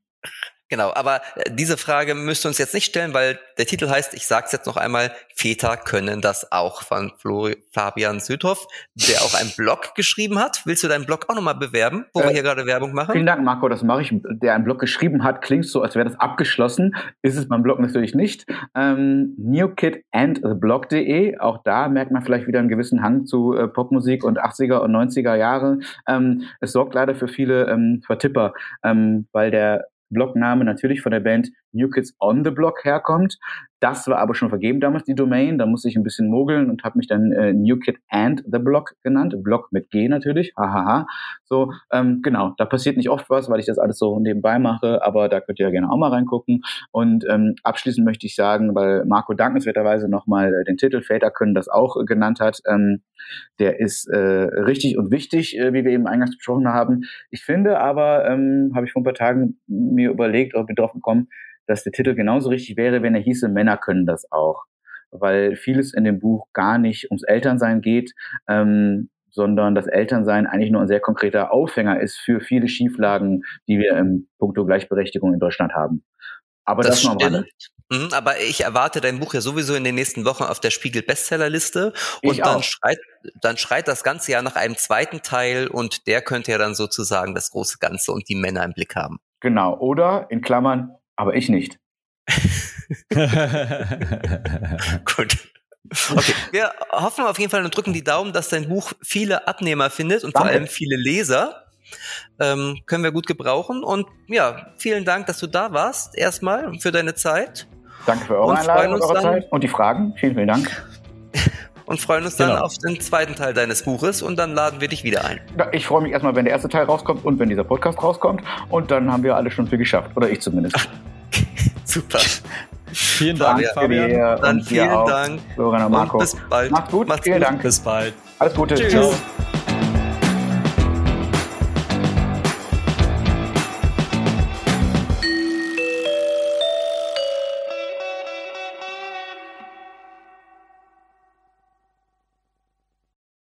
Genau, aber äh, diese Frage müsst ihr uns jetzt nicht stellen, weil der Titel heißt, ich sage es jetzt noch einmal, Väter können das auch von Flori Fabian Südhoff, der auch einen Blog geschrieben hat. Willst du deinen Blog auch nochmal bewerben, wo äh, wir hier gerade Werbung machen? Vielen Dank, Marco, das mache ich. Der einen Blog geschrieben hat, klingt so, als wäre das abgeschlossen. Ist es beim Blog natürlich nicht. Ähm, newkidandtheblog.de, auch da merkt man vielleicht wieder einen gewissen Hang zu äh, Popmusik und 80er und 90er Jahre. Ähm, es sorgt leider für viele ähm, Vertipper, ähm, weil der Blogname natürlich von der Band New Kids on the Block herkommt. Das war aber schon vergeben damals, die Domain. Da musste ich ein bisschen mogeln und habe mich dann äh, New Kid and the Block genannt. Block mit G natürlich. Hahaha. So, ähm, genau, da passiert nicht oft was, weil ich das alles so nebenbei mache, aber da könnt ihr ja gerne auch mal reingucken. Und ähm, abschließend möchte ich sagen, weil Marco dankenswerterweise nochmal äh, den Titel Väter können das auch äh, genannt hat, ähm, der ist äh, richtig und wichtig, äh, wie wir eben eingangs besprochen haben. Ich finde aber, ähm, habe ich vor ein paar Tagen mir überlegt oder bin drauf gekommen, dass der Titel genauso richtig wäre, wenn er hieße, Männer können das auch. Weil vieles in dem Buch gar nicht ums Elternsein geht, ähm, sondern das Elternsein eigentlich nur ein sehr konkreter Aufhänger ist für viele Schieflagen, die wir im Punkto Gleichberechtigung in Deutschland haben. Aber das, das noch am mhm, aber ich erwarte dein Buch ja sowieso in den nächsten Wochen auf der Spiegel Bestsellerliste und dann schreit, dann schreit das Ganze ja nach einem zweiten Teil und der könnte ja dann sozusagen das große Ganze und die Männer im Blick haben. Genau. Oder in Klammern aber ich nicht. Gut. Okay, wir hoffen auf jeden Fall und drücken die Daumen, dass dein Buch viele Abnehmer findet und Danke. vor allem viele Leser. Ähm, können wir gut gebrauchen. Und ja, vielen Dank, dass du da warst, erstmal für deine Zeit. Danke für eure und Einladung und eure Zeit und die Fragen. Vielen, vielen Dank. und freuen uns genau. dann auf den zweiten Teil deines Buches und dann laden wir dich wieder ein. Ich freue mich erstmal, wenn der erste Teil rauskommt und wenn dieser Podcast rauskommt und dann haben wir alle schon viel geschafft. Oder ich zumindest. Super. Vielen Dank, Fabian. Fabian. Dann vielen Dank. Florian und Marco. bis bald. Macht's gut. Macht's vielen gut. Dank. Bis bald. Alles Gute. Tschüss. Ciao.